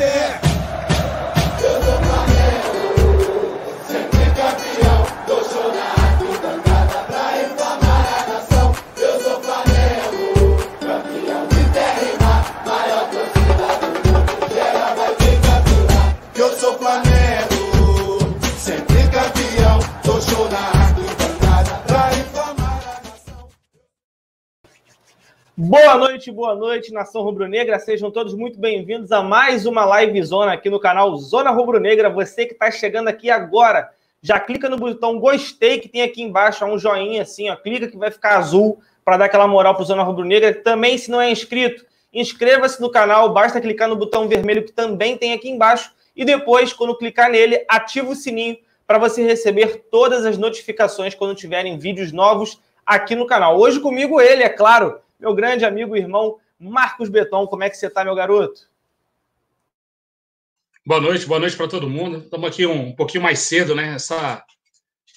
você. Boa noite, boa noite, nação rubro-negra. Sejam todos muito bem-vindos a mais uma live zona aqui no canal Zona Rubro-Negra. Você que está chegando aqui agora, já clica no botão gostei que tem aqui embaixo, um joinha assim, ó, clica que vai ficar azul para dar aquela moral para Zona Rubro-Negra. Também, se não é inscrito, inscreva-se no canal, basta clicar no botão vermelho que também tem aqui embaixo e depois, quando clicar nele, ativa o sininho para você receber todas as notificações quando tiverem vídeos novos aqui no canal. Hoje comigo ele, é claro, meu grande amigo e irmão Marcos Beton. Como é que você está, meu garoto? Boa noite, boa noite para todo mundo. Estamos aqui um pouquinho mais cedo, né? Essa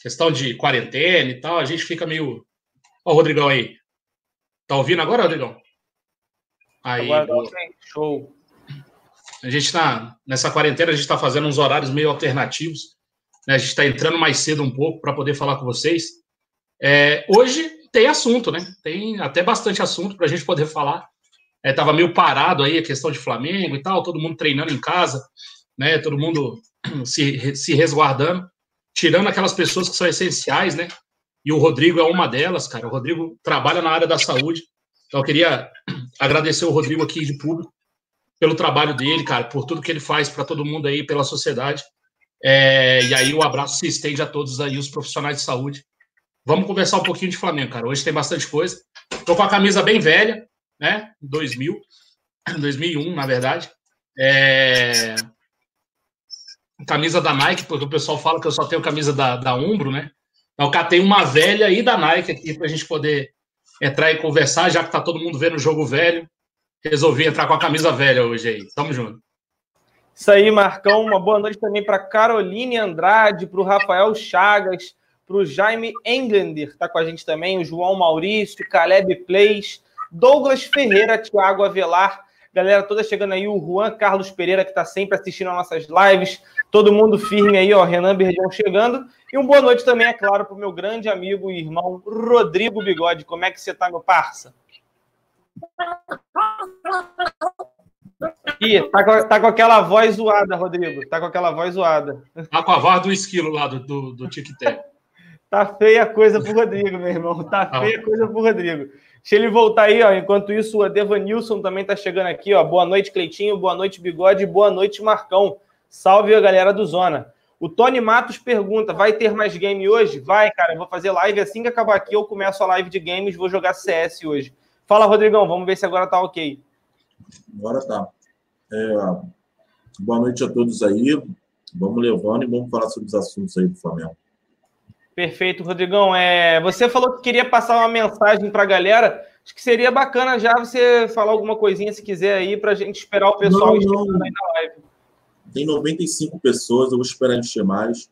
questão de quarentena e tal, a gente fica meio. Ó, o Rodrigão aí. Tá ouvindo agora, Rodrigão? Aí, Agora, boa. show. a gente tá nessa quarentena, a gente está fazendo uns horários meio alternativos. Né? A gente está entrando mais cedo um pouco para poder falar com vocês. É, hoje tem assunto, né? Tem até bastante assunto para a gente poder falar. É, tava meio parado aí a questão de Flamengo e tal, todo mundo treinando em casa, né? Todo mundo se, se resguardando, tirando aquelas pessoas que são essenciais, né? E o Rodrigo é uma delas, cara. O Rodrigo trabalha na área da saúde. Então eu queria agradecer o Rodrigo aqui de público pelo trabalho dele, cara, por tudo que ele faz para todo mundo aí, pela sociedade. É, e aí o abraço se estende a todos aí, os profissionais de saúde. Vamos conversar um pouquinho de Flamengo, cara. Hoje tem bastante coisa. Tô com a camisa bem velha, né? 2000, 2001, na verdade. É... Camisa da Nike, porque o pessoal fala que eu só tenho camisa da, da Umbro, né? Então, eu catei uma velha e da Nike aqui para a gente poder entrar e conversar, já que tá todo mundo vendo o jogo velho. Resolvi entrar com a camisa velha hoje aí. Tamo junto. Isso aí, Marcão. Uma boa noite também para Caroline Andrade, para o Rafael Chagas, para o Jaime Englander, está com a gente também, o João Maurício, Caleb Plays, Douglas Ferreira, Thiago Avelar, galera toda chegando aí, o Juan Carlos Pereira, que está sempre assistindo as nossas lives, todo mundo firme aí, ó, Renan Berdião chegando, e uma boa noite também, é claro, para o meu grande amigo e irmão Rodrigo Bigode. Como é que você está, meu parça? Ih, tá com, tá com aquela voz zoada, Rodrigo. Tá com aquela voz zoada. Tá com a voz do esquilo lá do, do, do Tic-Tac. Tá feia a coisa pro Rodrigo, meu irmão. Tá feia a coisa pro Rodrigo. Deixa ele voltar aí, ó. Enquanto isso, o Devanilson também tá chegando aqui, ó. Boa noite, Cleitinho. Boa noite, Bigode. Boa noite, Marcão. Salve a galera do Zona. O Tony Matos pergunta: vai ter mais game hoje? Vai, cara. Eu vou fazer live assim que acabar aqui. Eu começo a live de games. Vou jogar CS hoje. Fala, Rodrigão. Vamos ver se agora tá ok. Agora tá. É, boa noite a todos aí. Vamos levando e vamos falar sobre os assuntos aí do Flamengo. Perfeito, Rodrigão. É, você falou que queria passar uma mensagem para a galera. Acho que seria bacana já você falar alguma coisinha, se quiser, aí, para a gente esperar o pessoal Não, não. aí na live. Tem 95 pessoas, eu vou esperar encher mais.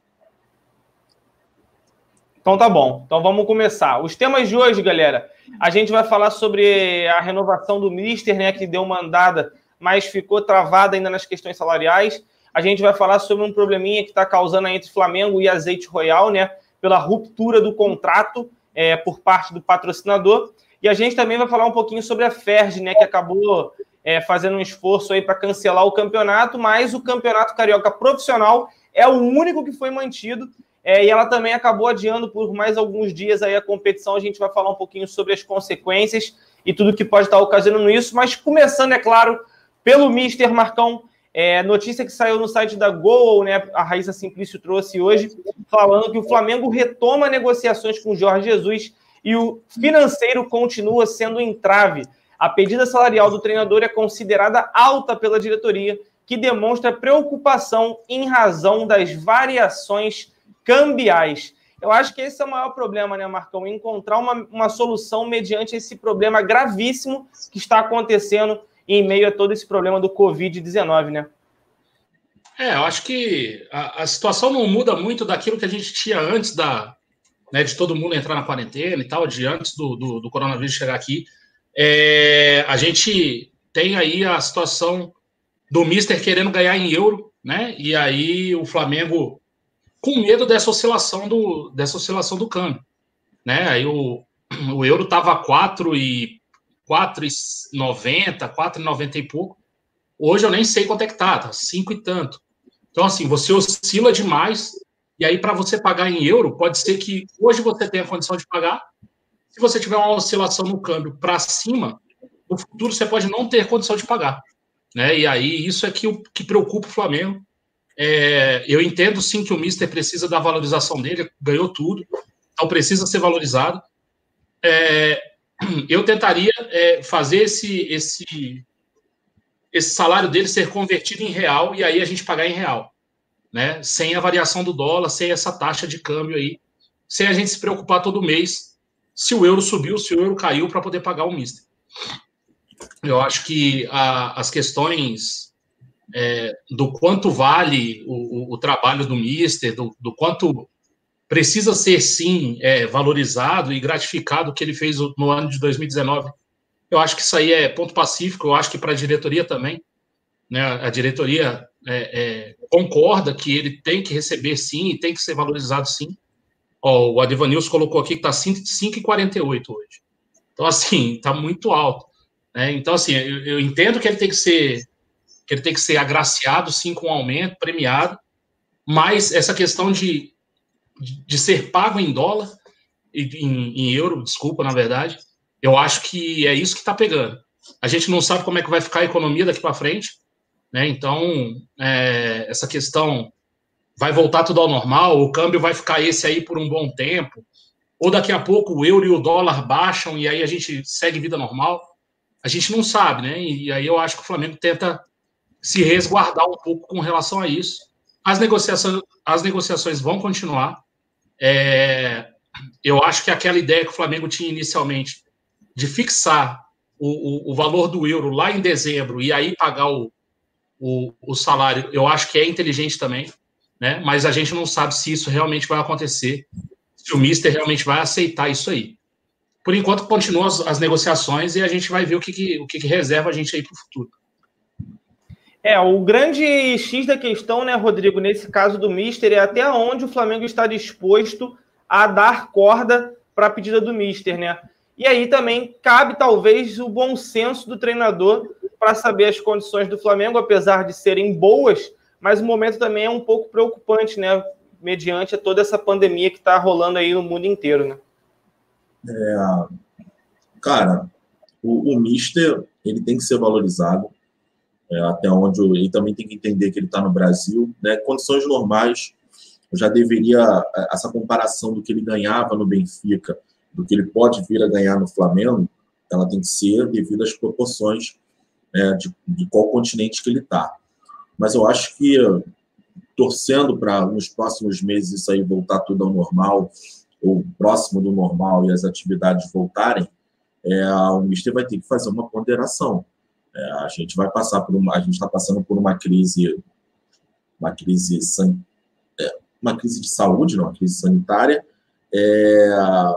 Então tá bom. Então vamos começar. Os temas de hoje, galera, a gente vai falar sobre a renovação do Mister, né, que deu uma andada, mas ficou travada ainda nas questões salariais. A gente vai falar sobre um probleminha que está causando aí entre Flamengo e Azeite Royal, né, pela ruptura do contrato é, por parte do patrocinador. E a gente também vai falar um pouquinho sobre a Ferg, né, que acabou é, fazendo um esforço aí para cancelar o campeonato, mas o campeonato carioca profissional é o único que foi mantido. É, e ela também acabou adiando por mais alguns dias aí a competição. A gente vai falar um pouquinho sobre as consequências e tudo que pode estar ocasionando isso. Mas começando, é claro, pelo Mister Marcão, é, notícia que saiu no site da Gol, né? A Raíssa Simplício trouxe hoje, falando que o Flamengo retoma negociações com o Jorge Jesus e o financeiro continua sendo entrave. A pedida salarial do treinador é considerada alta pela diretoria, que demonstra preocupação em razão das variações cambiais. Eu acho que esse é o maior problema, né, Marcão? Encontrar uma, uma solução mediante esse problema gravíssimo que está acontecendo em meio a todo esse problema do Covid-19, né? É, eu acho que a, a, situação não muda muito daquilo que a gente tinha antes da, né, de todo mundo entrar na quarentena e tal, de antes do, do, do coronavírus chegar aqui. É, a gente tem aí a situação do Mister querendo ganhar em euro, né? E aí o Flamengo com medo dessa oscilação do, dessa oscilação do câmbio, né? Aí o, o euro estava 4 e 4,90, 4,90 e pouco. Hoje eu nem sei quanto é que tá, tá 5 e tanto. Então, assim, você oscila demais, e aí, para você pagar em euro, pode ser que hoje você tenha condição de pagar. Se você tiver uma oscilação no câmbio para cima, no futuro você pode não ter condição de pagar. Né? E aí, isso é que, que preocupa o Flamengo. É, eu entendo sim que o Mister precisa da valorização dele, ganhou tudo, então precisa ser valorizado. É, eu tentaria é, fazer esse, esse, esse salário dele ser convertido em real e aí a gente pagar em real, né? Sem a variação do dólar, sem essa taxa de câmbio aí, sem a gente se preocupar todo mês se o euro subiu, se o euro caiu para poder pagar o mister. Eu acho que a, as questões é, do quanto vale o, o, o trabalho do mister, do, do, quanto precisa ser sim é, valorizado e gratificado o que ele fez no ano de 2019 eu acho que isso aí é ponto pacífico, eu acho que para a diretoria também. Né, a diretoria é, é, concorda que ele tem que receber sim e tem que ser valorizado sim. Ó, o Adevanils colocou aqui que está 5,48 hoje. Então, assim, está muito alto. Né? Então, assim, eu, eu, entendo que ele tem que ser que ele tem que ser agraciado, sim, com um aumento, premiado, mas essa questão de, de, ser pago em dólar, em, em euro, desculpa, na verdade, eu acho que é isso que está pegando. A gente não sabe como é que vai ficar a economia daqui para frente, né? Então, é, essa questão vai voltar tudo ao normal, o câmbio vai ficar esse aí por um bom tempo, ou daqui a pouco o euro e o dólar baixam e aí a gente segue vida normal. A gente não sabe, né? E aí eu acho que o Flamengo tenta se resguardar um pouco com relação a isso. As negociações, as negociações vão continuar. É, eu acho que aquela ideia que o Flamengo tinha inicialmente de fixar o, o, o, valor do euro lá em dezembro e aí pagar o, o, salário, eu acho que é inteligente também, né? Mas a gente não sabe se isso realmente vai acontecer, se o Mister realmente vai aceitar isso aí. Por enquanto, continuam as, as negociações e a gente vai ver o que, que o que, que reserva a gente aí para o futuro. É, o grande X da questão, né, Rodrigo, nesse caso do Mister, é até onde o Flamengo está disposto a dar corda para a pedida do Mister, né? E aí também cabe talvez o bom senso do treinador para saber as condições do Flamengo, apesar de serem boas, mas o momento também é um pouco preocupante, né? Mediante toda essa pandemia que está rolando aí no mundo inteiro, né? É, cara, o, o Mister ele tem que ser valorizado. É, até onde ele também tem que entender que ele está no Brasil, né? Condições normais, já deveria essa comparação do que ele ganhava no Benfica do que ele pode vir a ganhar no Flamengo, ela tem que ser devido às proporções né, de, de qual continente que ele está. Mas eu acho que torcendo para nos próximos meses isso aí voltar tudo ao normal, ou próximo do normal e as atividades voltarem, é, o Mister vai ter que fazer uma ponderação. É, a gente vai passar por uma, a gente está passando por uma crise, uma crise, é, uma crise de saúde, não, uma crise sanitária. É,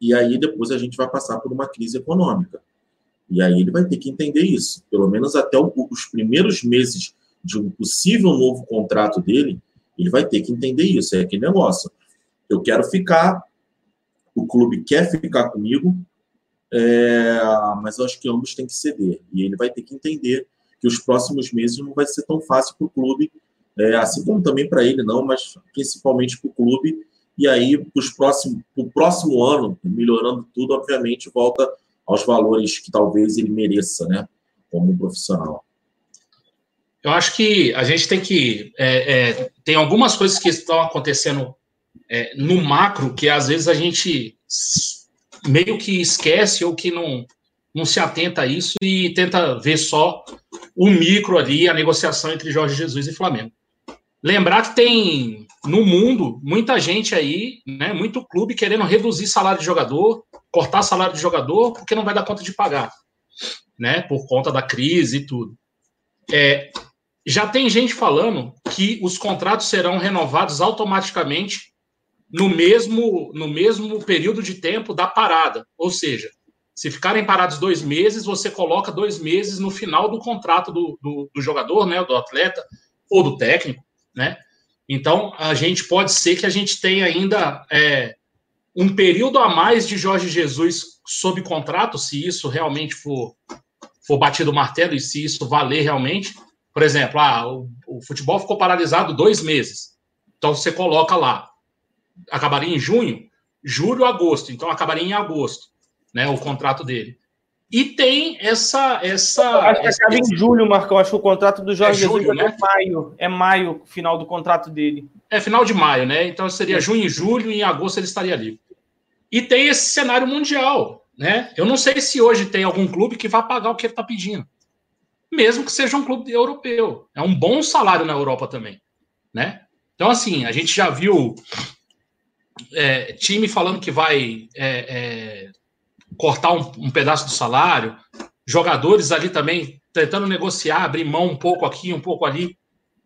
e aí depois a gente vai passar por uma crise econômica. E aí ele vai ter que entender isso. Pelo menos até os primeiros meses de um possível novo contrato dele, ele vai ter que entender isso. É aquele negócio. Eu quero ficar, o clube quer ficar comigo, é, mas eu acho que ambos têm que ceder. E ele vai ter que entender que os próximos meses não vai ser tão fácil para o clube, é, assim como também para ele, não, mas principalmente para o clube, e aí, para o próximo ano, melhorando tudo, obviamente, volta aos valores que talvez ele mereça, né? Como profissional. Eu acho que a gente tem que. É, é, tem algumas coisas que estão acontecendo é, no macro que às vezes a gente meio que esquece ou que não, não se atenta a isso e tenta ver só o micro ali, a negociação entre Jorge Jesus e Flamengo. Lembrar que tem no mundo muita gente aí, né, muito clube querendo reduzir salário de jogador, cortar salário de jogador, porque não vai dar conta de pagar, né, por conta da crise e tudo. É, já tem gente falando que os contratos serão renovados automaticamente no mesmo, no mesmo período de tempo da parada. Ou seja, Se ficarem parados dois meses, você coloca dois meses no final do contrato do, do, do jogador, né, do atleta ou do técnico, né? Então, a gente pode ser que a gente tenha ainda é, um período a mais de Jorge Jesus sob contrato, se isso realmente for, for batido o martelo e se isso valer realmente. Por exemplo, ah, o, o futebol ficou paralisado dois meses. Então, você coloca lá, acabaria em junho, julho, agosto. Então, acabaria em agosto, né, o contrato dele. E tem essa. essa acho que essa, acaba em julho, Marcão. Acho que o contrato do Jorge é julho, Jesus né? é maio. É maio, final do contrato dele. É final de maio, né? Então seria junho e julho, e em agosto ele estaria livre. E tem esse cenário mundial, né? Eu não sei se hoje tem algum clube que vai pagar o que ele está pedindo. Mesmo que seja um clube europeu. É um bom salário na Europa também, né? Então, assim, a gente já viu é, time falando que vai é, é, cortar um, um, pedaço do salário, jogadores ali também tentando negociar, abrir mão um pouco aqui, um pouco ali,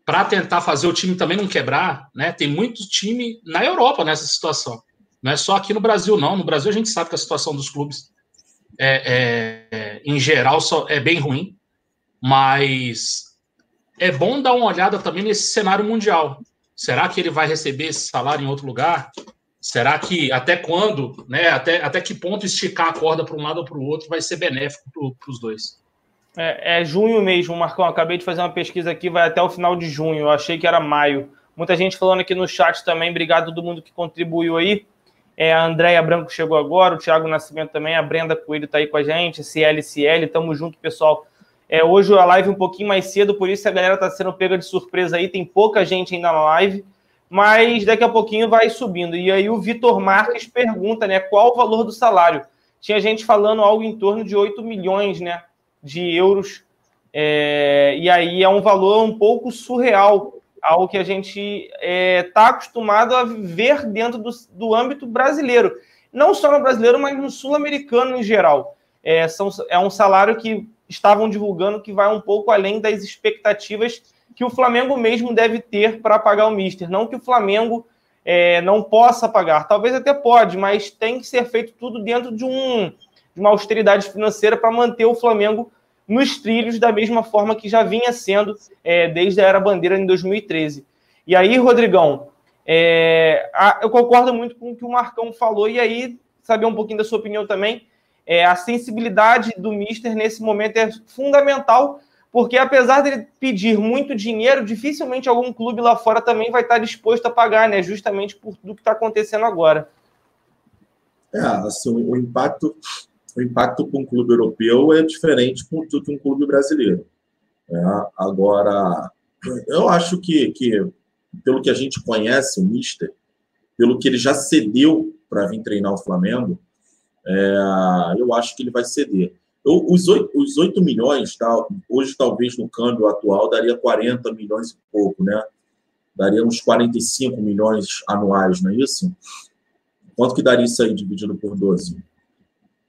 para tentar fazer o time também não quebrar, né? Tem muito time na Europa nessa situação. Não é só aqui no Brasil, não. No Brasil a gente sabe que a situação dos clubes, é, é em geral, só é bem ruim, mas é bom dar uma olhada também nesse cenário mundial. Será que ele vai receber esse salário em outro lugar? Será que até quando, né? Até, até que ponto esticar a corda para um lado ou para o outro vai ser benéfico para os dois? É, é, junho mesmo, Marcão. Acabei de fazer uma pesquisa aqui, vai até o final de junho. Eu achei que era maio. Muita gente falando aqui no chat também. Obrigado a todo mundo que contribuiu aí. É, a Andréia Branco chegou agora, o Thiago Nascimento também, a Brenda Coelho está aí com a gente, CLCL, tamo junto, pessoal. É, hoje a live um pouquinho mais cedo, por isso a galera está sendo pega de surpresa aí, tem pouca gente ainda na live mas daqui a pouquinho vai subindo. E aí o Vitor Marques pergunta, né, qual o valor do salário? Tinha gente falando algo em torno de 8 milhões, né, de euros. É, e aí é um valor um pouco surreal, algo que a gente está é, tá acostumado a ver dentro do, do âmbito brasileiro. Não só no brasileiro, mas no sul-americano em geral. É, são, é um salário que estavam divulgando que vai um pouco além das expectativas que o Flamengo mesmo deve ter para pagar o Mister. Não que o Flamengo é, não possa pagar, talvez até pode, mas tem que ser feito tudo dentro de, um, de uma austeridade financeira para manter o Flamengo nos trilhos da mesma forma que já vinha sendo é, desde a era bandeira em 2013. E aí, Rodrigão, é, a, eu concordo muito com o que o Marcão falou, e aí, saber um pouquinho da sua opinião também. É, a sensibilidade do Mister nesse momento é fundamental porque apesar dele pedir muito dinheiro, dificilmente algum clube lá fora também vai estar disposto a pagar, né? Justamente por tudo que está acontecendo agora. É, assim, o impacto, o impacto para um clube europeu é diferente do que um clube brasileiro. É, agora, eu acho que, que, pelo que a gente conhece o Mister, pelo que ele já cedeu para vir treinar o Flamengo, é, eu acho que ele vai ceder. Eu, os, 8, os 8 milhões, tá, hoje talvez no câmbio atual daria 40 milhões e pouco, né? Daria uns 45 milhões anuais, não é isso? Quanto que daria isso aí dividido por 12?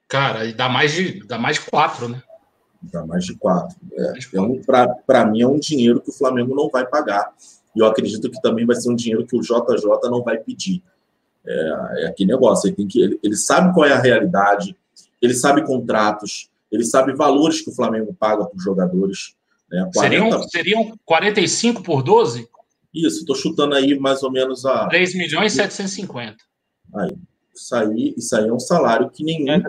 Cara, dá mais de, dá mais de 4, né? Dá mais de 4. É, então, para mim, é um dinheiro que o Flamengo não vai pagar. E eu acredito que também vai ser um dinheiro que o JJ não vai pedir. É, é aquele negócio, ele, tem que, ele, ele sabe qual é a realidade, ele sabe contratos, ele sabe valores que o Flamengo paga para os jogadores. Né? 40... Seriam, seriam 45 por 12? Isso, estou chutando aí mais ou menos a. 3 milhões e 750. Aí, isso aí, isso aí é um salário que nenhum,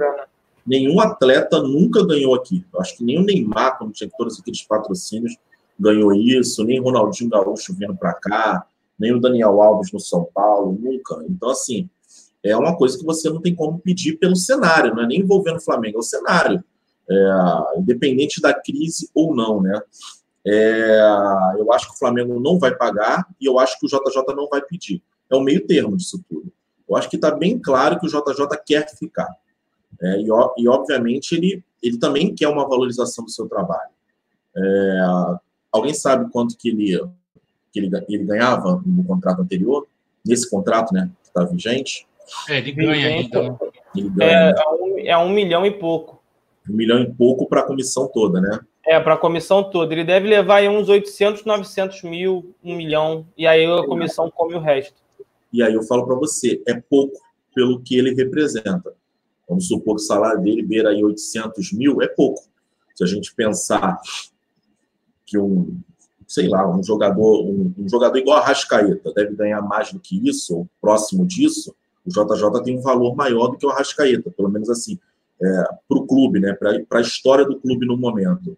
nenhum atleta nunca ganhou aqui. Eu acho que nem o Neymar, quando tinha todos aqueles patrocínios, ganhou isso, nem o Ronaldinho Gaúcho vindo para cá, nem o Daniel Alves no São Paulo, nunca. Então, assim, é uma coisa que você não tem como pedir pelo cenário, não é nem envolvendo o Flamengo, é o cenário é, independente da crise ou não, né? É, eu acho que o Flamengo não vai pagar e eu acho que o JJ não vai pedir. É o meio termo disso tudo. Eu acho que está bem claro que o JJ quer ficar. É, e, e, obviamente, ele, ele também quer uma valorização do seu trabalho. É, alguém sabe quanto que ele, que ele, ele ganhava no contrato anterior? Nesse contrato, né? Que está vigente? É, ele ganha ainda. Ele ganha, é, né? um, é um milhão e pouco um milhão e pouco para a comissão toda, né? É, para a comissão toda. Ele deve levar aí uns 800, 900 mil, um milhão, e aí a comissão come o resto. E aí eu falo para você, é pouco pelo que ele representa. Vamos supor que o salário dele beira aí 800 mil, é pouco. Se a gente pensar que um, sei lá, um jogador, um, um jogador igual a Rascaeta deve ganhar mais do que isso, ou próximo disso, o JJ tem um valor maior do que o Arrascaeta, pelo menos assim, é, para o clube, né, para a história do clube no momento.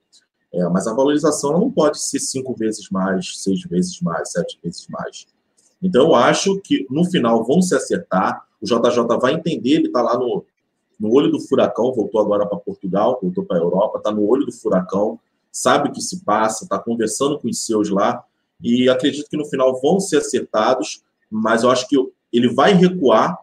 É, mas a valorização não pode ser cinco vezes mais, seis vezes mais, sete vezes mais. Então, eu acho que no final vão se acertar. O JJ vai entender, ele está lá no, no olho do furacão, voltou agora para Portugal, voltou para a Europa, está no olho do furacão, sabe o que se passa, está conversando com os seus lá, e acredito que no final vão ser acertados, mas eu acho que ele vai recuar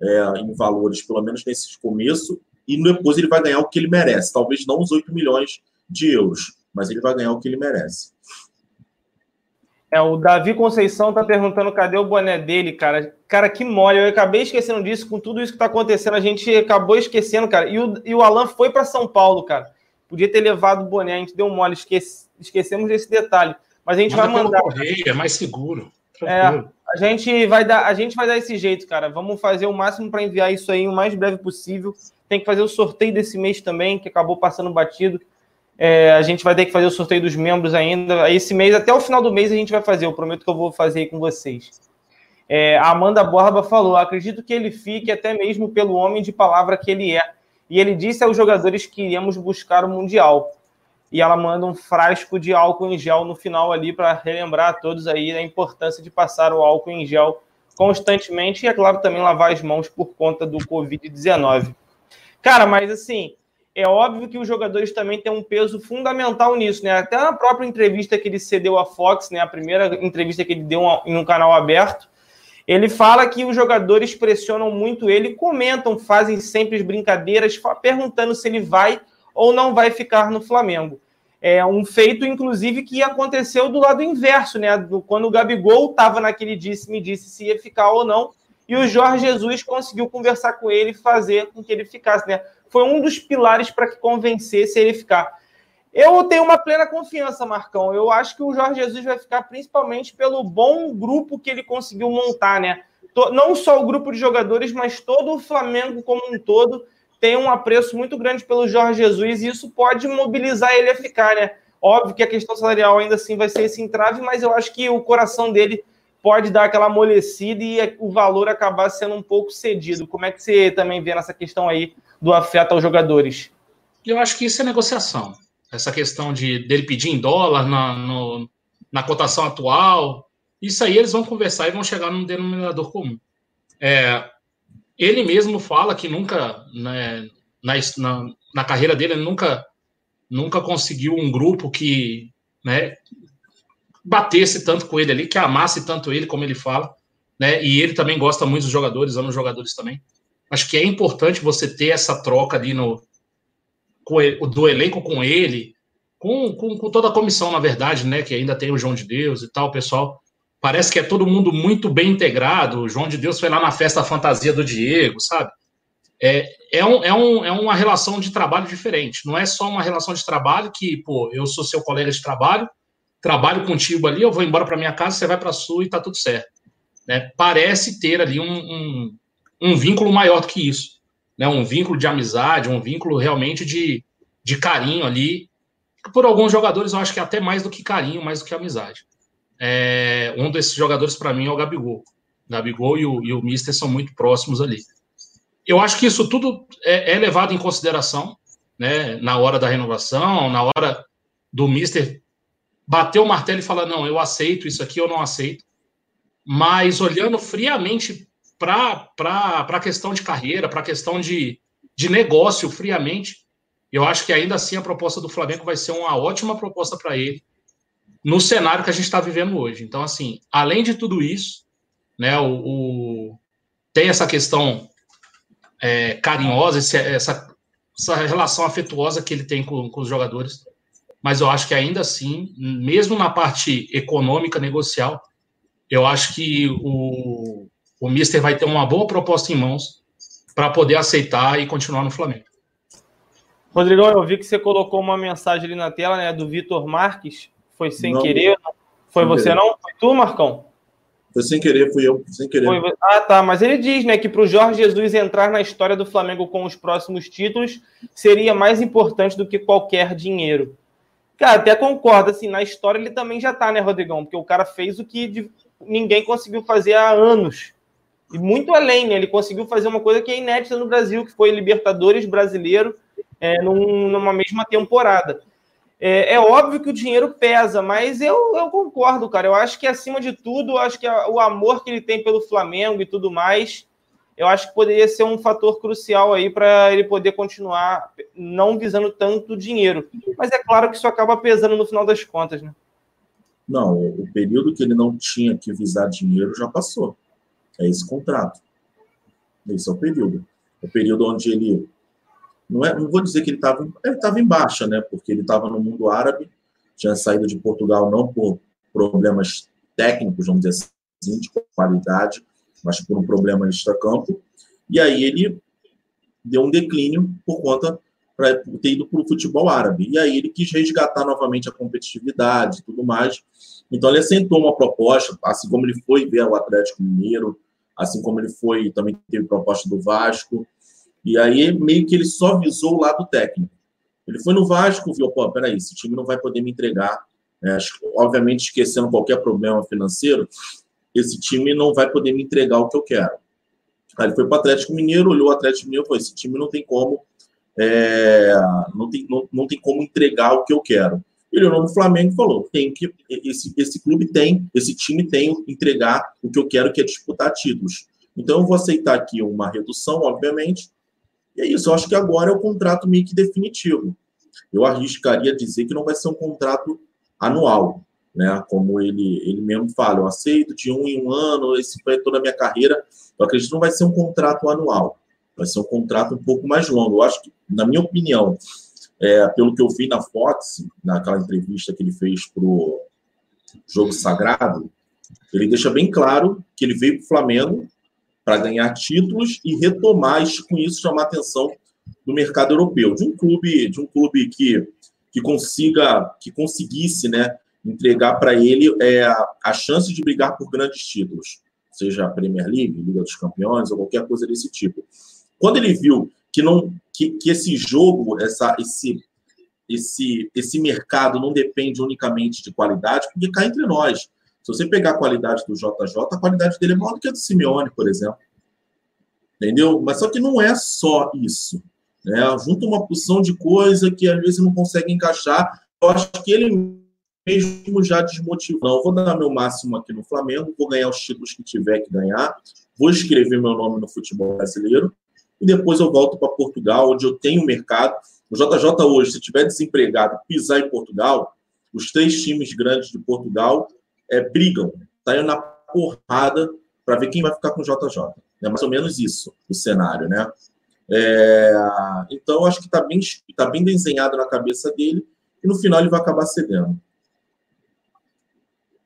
é, em valores, pelo menos nesse começo, e depois ele vai ganhar o que ele merece. Talvez não os 8 milhões de euros, mas ele vai ganhar o que ele merece. É, o Davi Conceição tá perguntando cadê o boné dele, cara. Cara, que mole. Eu acabei esquecendo disso, com tudo isso que tá acontecendo, a gente acabou esquecendo, cara. E o, e o Alan foi para São Paulo, cara. Podia ter levado o boné, a gente deu mole, esquece, esquecemos desse detalhe. Mas a gente Manda vai mandar. Correio, é mais seguro. É, a gente vai dar, a gente vai dar esse jeito, cara. Vamos fazer o máximo para enviar isso aí o mais breve possível. Tem que fazer o sorteio desse mês também, que acabou passando batido. É, a gente vai ter que fazer o sorteio dos membros ainda. Esse mês, até o final do mês, a gente vai fazer. Eu prometo que eu vou fazer aí com vocês. É, a Amanda Borba falou: acredito que ele fique até mesmo pelo homem de palavra que ele é. E ele disse aos jogadores que iríamos buscar o Mundial. E ela manda um frasco de álcool em gel no final ali para relembrar a todos aí a importância de passar o álcool em gel constantemente e, é claro, também lavar as mãos por conta do Covid-19. Cara, mas assim, é óbvio que os jogadores também têm um peso fundamental nisso, né? Até na própria entrevista que ele cedeu à Fox, né? A primeira entrevista que ele deu em um canal aberto, ele fala que os jogadores pressionam muito ele, comentam, fazem sempre brincadeiras, perguntando se ele vai ou não vai ficar no Flamengo. É um feito, inclusive, que aconteceu do lado inverso, né? Quando o Gabigol estava naquele disse, me disse se ia ficar ou não, e o Jorge Jesus conseguiu conversar com ele e fazer com que ele ficasse, né? foi um dos pilares para que convencesse ele ficar. Eu tenho uma plena confiança, Marcão. Eu acho que o Jorge Jesus vai ficar principalmente pelo bom grupo que ele conseguiu montar, né? Não só o grupo de jogadores, mas todo o Flamengo como um todo tem um apreço muito grande pelo Jorge Jesus e isso pode mobilizar ele a ficar, né? Óbvio que a questão salarial ainda assim vai ser esse entrave, mas eu acho que o coração dele pode dar aquela amolecida e o valor acabar sendo um pouco cedido. Como é que você também vê nessa questão aí do afeto aos jogadores? Eu acho que isso é negociação. Essa questão de dele pedir em dólar na, no, na cotação atual, isso aí eles vão conversar e vão chegar num denominador comum. É, ele mesmo fala que nunca, né, na, na, na, carreira dele, nunca, nunca conseguiu um grupo que né, batesse tanto com ele ali, que amasse tanto ele como ele fala. Né, e ele também gosta muito dos jogadores, ama os jogadores também. Acho que é importante você ter essa troca ali no do elenco com ele, com, com, com, toda a comissão, na verdade, né? Que ainda tem o João de Deus e tal, pessoal. Parece que é todo mundo muito bem integrado. O João de Deus foi lá na festa fantasia do Diego, sabe? É, é, um, é, um, é uma relação de trabalho diferente. Não é só uma relação de trabalho que, pô, eu sou seu colega de trabalho, trabalho contigo ali, eu vou embora para minha casa, você vai para a sua e tá tudo certo. Né? Parece ter ali um, um um vínculo maior do que isso. Né? Um vínculo de amizade, um vínculo realmente de, de carinho ali. Por alguns jogadores, eu acho que é até mais do que carinho, mais do que amizade. É, um desses jogadores, para mim, é o Gabigol. O Gabigol e o, e o Mister são muito próximos ali. Eu acho que isso tudo é, é levado em consideração né, na hora da renovação, na hora do Mister bater o martelo e falar: não, eu aceito isso aqui, eu não aceito. Mas olhando friamente para a questão de carreira, para a questão de, de negócio, friamente, eu acho que ainda assim a proposta do Flamengo vai ser uma ótima proposta para ele no cenário que a gente está vivendo hoje. Então, assim, além de tudo isso, né, o, o tem essa questão é, carinhosa, essa, essa relação afetuosa que ele tem com, com os jogadores, mas eu acho que ainda assim, mesmo na parte econômica, negocial, eu acho que o, o Mister vai ter uma boa proposta em mãos para poder aceitar e continuar no Flamengo. Rodrigão, eu vi que você colocou uma mensagem ali na tela, né, do Vitor Marques. Foi sem não, querer? Foi você querer. não? Foi tu, Marcão? Foi sem querer, fui eu, sem querer. Foi... Ah, tá. Mas ele diz, né, que para o Jorge Jesus entrar na história do Flamengo com os próximos títulos seria mais importante do que qualquer dinheiro. Cara, até concordo, assim, na história ele também já tá, né, Rodrigão? Porque o cara fez o que ninguém conseguiu fazer há anos. E muito além, né? Ele conseguiu fazer uma coisa que é inédita no Brasil, que foi Libertadores brasileiro é, num, numa mesma temporada. É, é, óbvio que o dinheiro pesa, mas eu, eu concordo, cara. Eu acho que, acima de tudo, acho que a, o amor que ele tem pelo Flamengo e tudo mais, eu acho que poderia ser um fator crucial aí para ele poder continuar não visando tanto dinheiro. Mas é claro que isso acaba pesando no final das contas, né? Não, o período que ele não tinha que visar dinheiro já passou. É esse contrato. Esse é o período. O período onde ele não, é, não vou dizer que ele estava ele estava em baixa, né? Porque ele estava no mundo árabe, tinha saído de Portugal não por problemas técnicos, vamos dizer assim, de qualidade, mas por um problema extra-campo. E aí ele deu um declínio por conta para ter ido para o futebol árabe. E aí ele quis resgatar novamente a competitividade e tudo mais. Então ele assentou uma proposta, assim como ele foi ver o Atlético Mineiro, assim como ele foi, também teve proposta do Vasco. E aí meio que ele só visou o lado técnico. Ele foi no Vasco, viu, pô, peraí, esse time não vai poder me entregar. É, obviamente, esquecendo qualquer problema financeiro, esse time não vai poder me entregar o que eu quero. Aí ele foi para o Atlético Mineiro, olhou o Atlético Mineiro e falou: esse time não tem como, é, não, tem, não, não tem como entregar o que eu quero. Ele olhou no Flamengo e falou: tem que esse, esse clube tem, esse time tem entregar o que eu quero, que é disputar títulos. Então eu vou aceitar aqui uma redução, obviamente. E é isso. Eu acho que agora é o contrato meio que definitivo. Eu arriscaria dizer que não vai ser um contrato anual né? Como ele, ele mesmo fala, eu aceito de um em um ano, esse foi toda a minha carreira. Eu acredito que não vai ser um contrato anual, vai ser um contrato um pouco mais longo. Eu acho que, na minha opinião, é, pelo que eu vi na Fox, naquela entrevista que ele fez para o Jogo Sagrado, ele deixa bem claro que ele veio para o Flamengo para ganhar títulos e retomar, e com isso chamar a atenção do mercado europeu, de um clube, de um clube que, que consiga, que conseguisse, né, entregar para ele é, a chance de brigar por grandes títulos, seja a Premier League, Liga dos Campeões ou qualquer coisa desse tipo. Quando ele viu que não que, que esse jogo, essa, esse, esse, esse mercado não depende unicamente de qualidade, porque cá entre nós, se você pegar a qualidade do JJ, a qualidade dele é maior do que a do Simeone, por exemplo. Entendeu? Mas só que não é só isso. Né? Junta uma porção de coisa que às vezes não consegue encaixar. Eu acho que ele mesmo já desmotivado. Não, vou dar meu máximo aqui no Flamengo, vou ganhar os títulos que tiver que ganhar, vou escrever meu nome no futebol brasileiro e depois eu volto para Portugal, onde eu tenho mercado. O JJ hoje, se tiver desempregado, pisar em Portugal, os três times grandes de Portugal é, brigam, tá indo na porrada para ver quem vai ficar com o JJ. É mais ou menos isso o cenário, né? É, então, acho que está bem, tá bem desenhado na cabeça dele e no final ele vai acabar cedendo.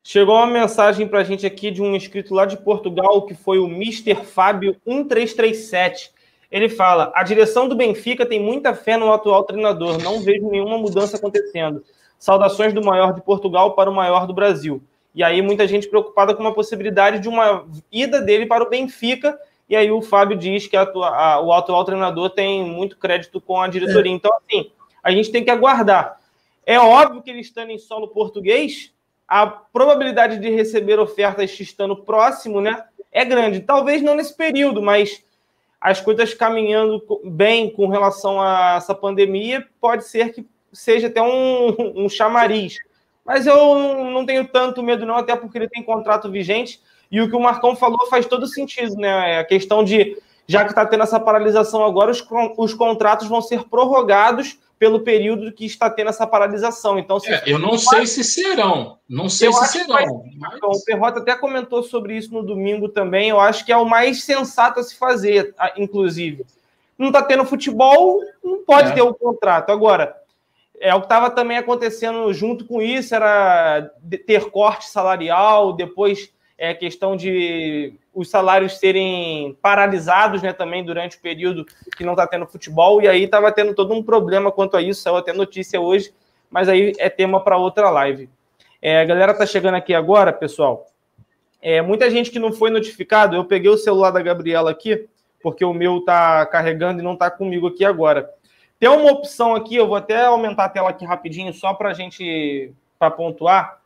Chegou uma mensagem para a gente aqui de um inscrito lá de Portugal, que foi o Mr. Fábio 1337. Ele fala: a direção do Benfica tem muita fé no atual treinador, não vejo nenhuma mudança acontecendo. Saudações do maior de Portugal para o maior do Brasil. E aí, muita gente preocupada com uma possibilidade de uma ida dele para o Benfica. E aí, o Fábio diz que a, a, o atual treinador tem muito crédito com a diretoria. É. Então, assim, a gente tem que aguardar. É óbvio que ele estando em solo português, a probabilidade de receber ofertas estando próximo, né, é grande. Talvez não nesse período, mas as coisas caminhando bem com relação a essa pandemia, pode ser que seja até um, um chamariz. Mas eu não tenho tanto medo, não, até porque ele tem contrato vigente. E o que o Marcão falou faz todo sentido, né? A questão de, já que está tendo essa paralisação agora, os, os contratos vão ser prorrogados pelo período que está tendo essa paralisação. Então, é, eu não sei se serão, não sei eu se serão. Mas... O Perrota até comentou sobre isso no domingo também. Eu acho que é o mais sensato a se fazer, inclusive. Não está tendo futebol, não pode é. ter o contrato. Agora, é o que estava também acontecendo junto com isso era ter corte salarial, depois é questão de os salários serem paralisados né, também durante o período que não está tendo futebol, e aí estava tendo todo um problema quanto a isso, saiu até notícia hoje, mas aí é tema para outra live. É, a galera está chegando aqui agora, pessoal. É, muita gente que não foi notificado, eu peguei o celular da Gabriela aqui, porque o meu tá carregando e não tá comigo aqui agora. Tem uma opção aqui, eu vou até aumentar a tela aqui rapidinho, só para a gente para pontuar.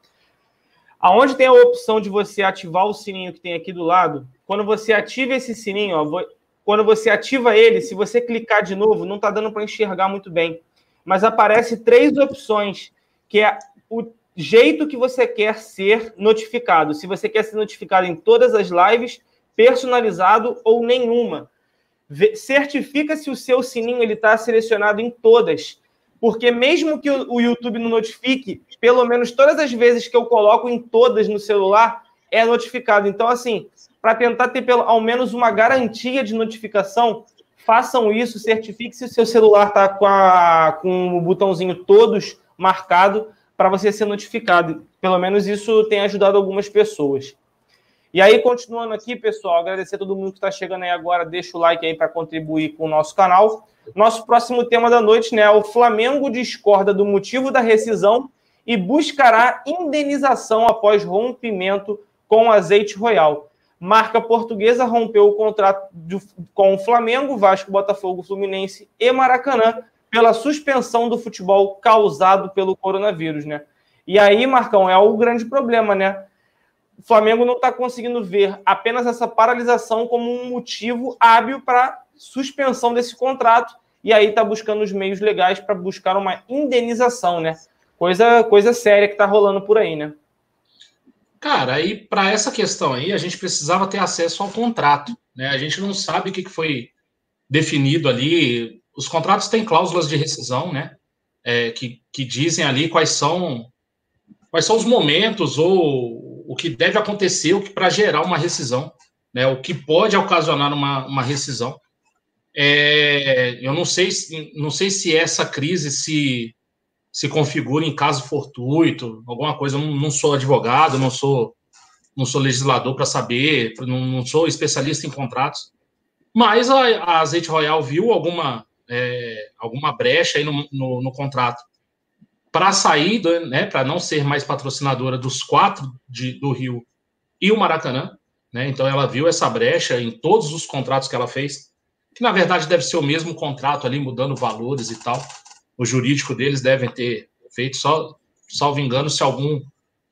Aonde tem a opção de você ativar o sininho que tem aqui do lado, quando você ativa esse sininho, ó, quando você ativa ele, se você clicar de novo, não está dando para enxergar muito bem. Mas aparece três opções, que é o jeito que você quer ser notificado. Se você quer ser notificado em todas as lives, personalizado ou nenhuma. Certifica se o seu sininho ele está selecionado em todas. Porque mesmo que o YouTube não notifique, pelo menos todas as vezes que eu coloco em todas no celular, é notificado. Então, assim, para tentar ter pelo, ao menos uma garantia de notificação, façam isso, certifique se o seu celular está com, com o botãozinho todos marcado para você ser notificado. Pelo menos isso tem ajudado algumas pessoas. E aí, continuando aqui, pessoal, agradecer a todo mundo que está chegando aí agora. Deixa o like aí para contribuir com o nosso canal. Nosso próximo tema da noite, né? O Flamengo discorda do motivo da rescisão e buscará indenização após rompimento com azeite royal. Marca portuguesa rompeu o contrato com o Flamengo, Vasco, Botafogo, Fluminense e Maracanã pela suspensão do futebol causado pelo coronavírus, né? E aí, Marcão, é o grande problema, né? O Flamengo não está conseguindo ver apenas essa paralisação como um motivo hábil para suspensão desse contrato e aí está buscando os meios legais para buscar uma indenização, né? Coisa, coisa séria que está rolando por aí, né? Cara, aí para essa questão aí, a gente precisava ter acesso ao contrato. Né? A gente não sabe o que foi definido ali. Os contratos têm cláusulas de rescisão, né? É, que, que dizem ali quais são quais são os momentos ou o que deve acontecer para gerar uma rescisão, né? O que pode ocasionar uma, uma rescisão. É, eu não sei, não sei se essa crise se se configura em caso fortuito, alguma coisa. Eu não, não sou advogado, não sou, não sou legislador para saber, não, não, sou especialista em contratos. Mas a, a Azeite Royal viu alguma, é, alguma brecha aí no, no, no contrato para sair, né, para não ser mais patrocinadora dos quatro de, do Rio e o Maracanã. Né, então ela viu essa brecha em todos os contratos que ela fez, que na verdade deve ser o mesmo contrato ali, mudando valores e tal o jurídico deles devem ter feito, só, salvo engano, se algum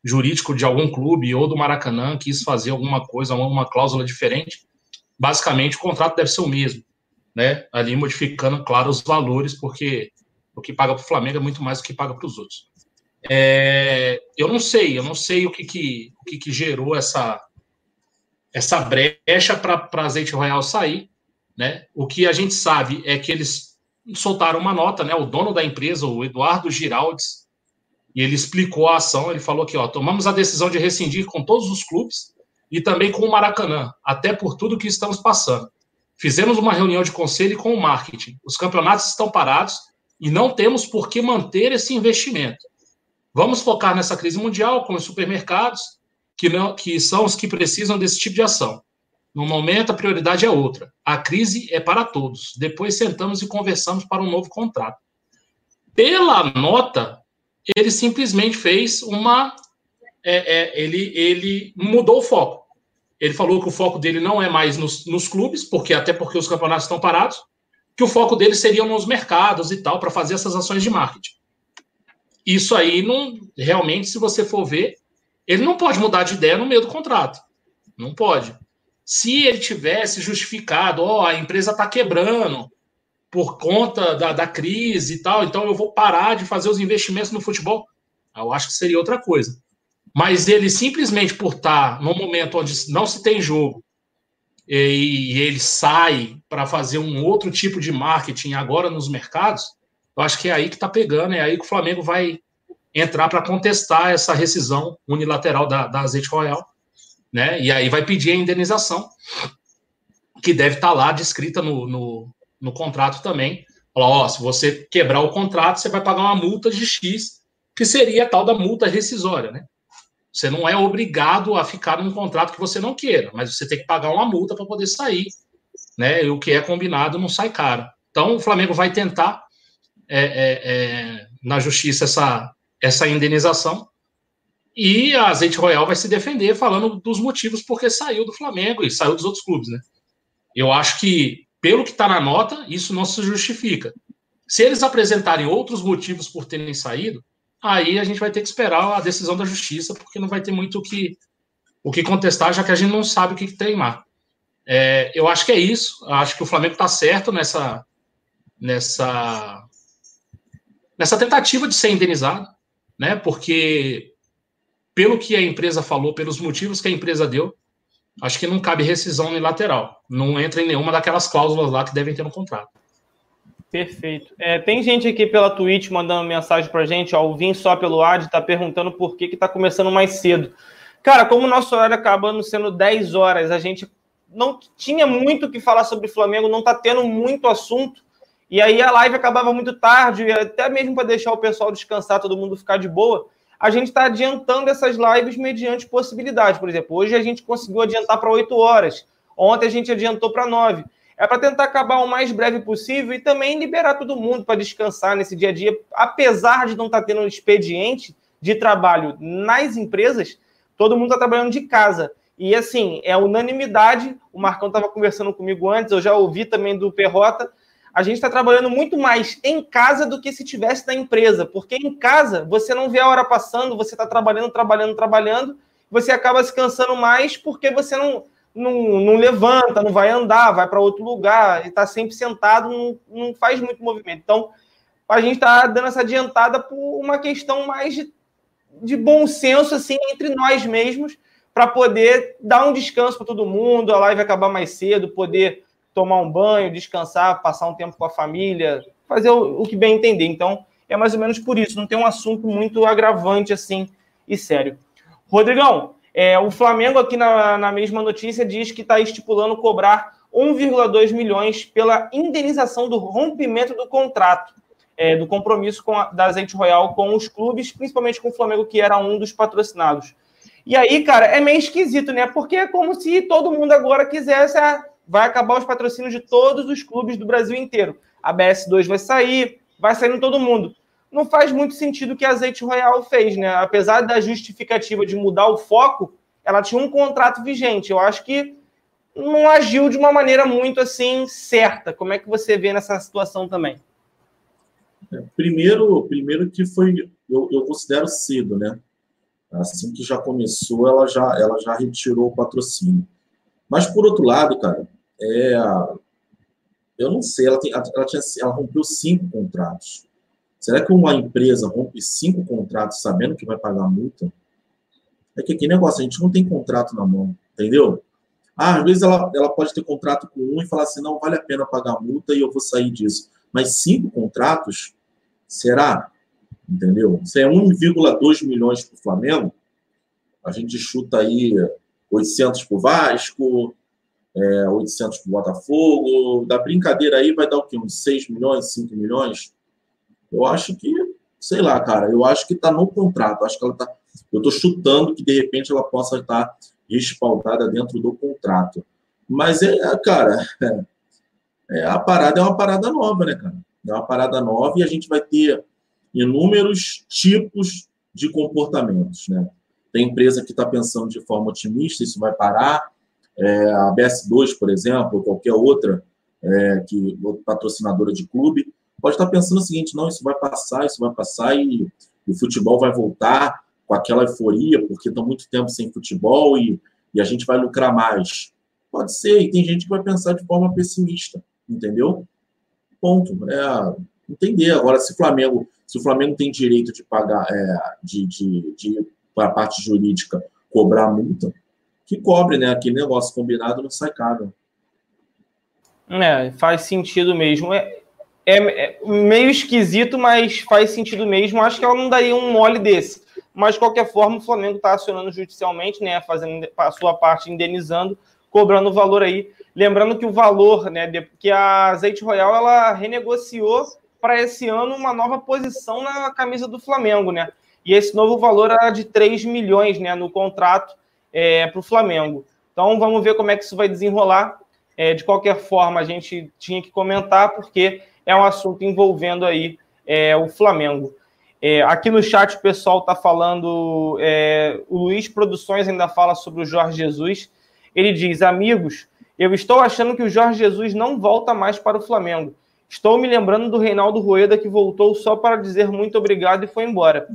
jurídico de algum clube ou do Maracanã quis fazer alguma coisa, uma cláusula diferente, basicamente o contrato deve ser o mesmo, né? Ali modificando, claro, os valores, porque o que paga para o Flamengo é muito mais do que paga para os outros. É, eu não sei, eu não sei o que, que, o que, que gerou essa, essa brecha para Azeite Royal sair, né? O que a gente sabe é que eles soltaram uma nota, né? O dono da empresa, o Eduardo Giraldes, e ele explicou a ação. Ele falou que, ó, tomamos a decisão de rescindir com todos os clubes e também com o Maracanã, até por tudo que estamos passando. Fizemos uma reunião de conselho com o marketing. Os campeonatos estão parados e não temos por que manter esse investimento. Vamos focar nessa crise mundial com os supermercados, que, não, que são os que precisam desse tipo de ação. No momento, a prioridade é outra. A crise é para todos. Depois sentamos e conversamos para um novo contrato. Pela nota, ele simplesmente fez uma. É, é, ele, ele mudou o foco. Ele falou que o foco dele não é mais nos, nos clubes, porque até porque os campeonatos estão parados, que o foco dele seria nos mercados e tal, para fazer essas ações de marketing. Isso aí, não, realmente, se você for ver, ele não pode mudar de ideia no meio do contrato. Não pode. Se ele tivesse justificado, ó, oh, a empresa está quebrando por conta da, da crise e tal, então eu vou parar de fazer os investimentos no futebol, eu acho que seria outra coisa. Mas ele simplesmente por estar no momento onde não se tem jogo e ele sai para fazer um outro tipo de marketing agora nos mercados, eu acho que é aí que está pegando, é aí que o Flamengo vai entrar para contestar essa rescisão unilateral da, da Azeite Royal né? E aí vai pedir a indenização, que deve estar tá lá descrita no, no, no contrato também. Falar, ó, se você quebrar o contrato, você vai pagar uma multa de X, que seria a tal da multa rescisória, né? Você não é obrigado a ficar num contrato que você não queira, mas você tem que pagar uma multa para poder sair, né? E o que é combinado não sai caro. Então, o Flamengo vai tentar é, é, é, na justiça essa, essa indenização E a Azeite Royal vai se defender falando dos motivos porque saiu do Flamengo e saiu dos outros clubes, né? Eu acho que, pelo que está na nota, isso não se justifica. Se eles apresentarem outros motivos por terem saído, aí a gente vai ter que esperar a decisão da justiça, porque não vai ter muito o que, o que contestar, já que a gente não sabe o que, que tem lá. É, eu acho que é isso. Acho que o Flamengo está certo nessa, nessa, nessa tentativa de ser indenizado, né? Porque pelo que a empresa falou, pelos motivos que a empresa deu, acho que não cabe rescisão unilateral. Não entra em nenhuma daquelas cláusulas lá que devem ter no contrato. Perfeito. É, tem gente aqui pela Twitch mandando mensagem pra gente, ó, o Vim só pelo AD tá perguntando por que que tá começando mais cedo. Cara, como o nosso horário acabando sendo 10 horas, a gente não tinha muito o que falar sobre o Flamengo, não tá tendo muito assunto, e aí a live acabava muito tarde, até mesmo para deixar o pessoal descansar, todo mundo ficar de boa a gente está adiantando essas lives mediante possibilidade. Por exemplo, hoje a gente conseguiu adiantar para 8 horas, ontem a gente adiantou para 9. É para tentar acabar o mais breve possível e também liberar todo mundo para descansar nesse dia a dia. Apesar de não estar tá tendo um expediente de trabalho nas empresas, todo mundo está trabalhando de casa. E assim, é unanimidade. O Marcão estava conversando comigo antes, eu já ouvi também do Perrota a gente está trabalhando muito mais em casa do que se tivesse na empresa, porque em casa você não vê a hora passando, você está trabalhando, trabalhando, trabalhando, você acaba se cansando mais porque você não, não, não levanta, não vai andar, vai para outro lugar, está sempre sentado, não, não faz muito movimento. Então, a gente está dando essa adiantada por uma questão mais de, de bom senso assim entre nós mesmos, para poder dar um descanso para todo mundo, a live acabar mais cedo, poder tomar um banho, descansar, passar um tempo com a família, fazer o, o que bem entender. Então, é mais ou menos por isso. Não tem um assunto muito agravante assim e sério. Rodrigão, é, o Flamengo aqui na, na mesma notícia diz que está estipulando cobrar 1,2 milhões pela indenização do rompimento do contrato, é, do compromisso com a, da Azeite Royal com os clubes, principalmente com o Flamengo, que era um dos patrocinados. E aí, cara, é meio esquisito, né? Porque é como se todo mundo agora quisesse a, vai acabar os patrocínios de todos os clubes do Brasil inteiro. A BS2 vai sair, vai saindo todo mundo. Não faz muito sentido o que a Azeite Royal fez, né? Apesar da justificativa de mudar o foco, ela tinha um contrato vigente. Eu acho que não agiu de uma maneira muito assim certa. Como é que você vê nessa situação também? É, primeiro, primeiro que foi, eu, eu considero cedo, né? Assim que já começou, ela já, ela já retirou o patrocínio. Mas, por outro lado, cara, é, eu não sei, ela, tem, ela, tinha, ela rompeu cinco contratos. Será que uma empresa rompe cinco contratos sabendo que vai pagar multa? É que aqui negócio, a gente não tem contrato na mão, entendeu? Ah, às vezes ela, ela pode ter contrato com um e falar assim, não vale a pena pagar multa e eu vou sair disso. Mas cinco contratos, será? Entendeu? Se é 1,2 milhões para o Flamengo, a gente chuta aí 800 para o Vasco, é, 800 para o Botafogo. Da brincadeira aí vai dar o quê? Uns 6 milhões, 5 milhões? Eu acho que, sei lá, cara, eu acho que está no contrato. Acho que ela tá. Eu estou chutando que de repente ela possa estar respaldada dentro do contrato. Mas é, cara, é, é, a parada é uma parada nova, né, cara? É uma parada nova e a gente vai ter inúmeros tipos de comportamentos, né? Tem empresa que está pensando de forma otimista, isso vai parar. É, a BS2, por exemplo, ou qualquer outra é, que patrocinadora de clube, pode estar pensando o seguinte: não, isso vai passar, isso vai passar e, e o futebol vai voltar com aquela euforia, porque estão muito tempo sem futebol e, e a gente vai lucrar mais. Pode ser, e tem gente que vai pensar de forma pessimista, entendeu? Ponto. É, entender. Agora, se o Flamengo, se o Flamengo tem direito de pagar, é, de, de, de para a parte jurídica cobrar multa, que cobre, né? Aquele negócio combinado não sai caro. É, faz sentido mesmo. É, é, é, meio esquisito, mas faz sentido mesmo. Acho que ela não daria um mole desse. Mas, de qualquer forma, o Flamengo está acionando judicialmente, né? Fazendo a sua parte, indenizando, cobrando o valor aí. Lembrando que o valor, né? Que a Azeite Royal ela renegociou para esse ano uma nova posição na camisa do Flamengo, né? e esse novo valor era de 3 milhões né, no contrato é, para o Flamengo. Então vamos ver como é que isso vai desenrolar. É, de qualquer forma, a gente tinha que comentar, porque é um assunto envolvendo aí é, o Flamengo. É, aqui no chat o pessoal está falando, é, o Luiz Produções ainda fala sobre o Jorge Jesus. Ele diz: Amigos, eu estou achando que o Jorge Jesus não volta mais para o Flamengo. Estou me lembrando do Reinaldo Rueda que voltou só para dizer muito obrigado e foi embora.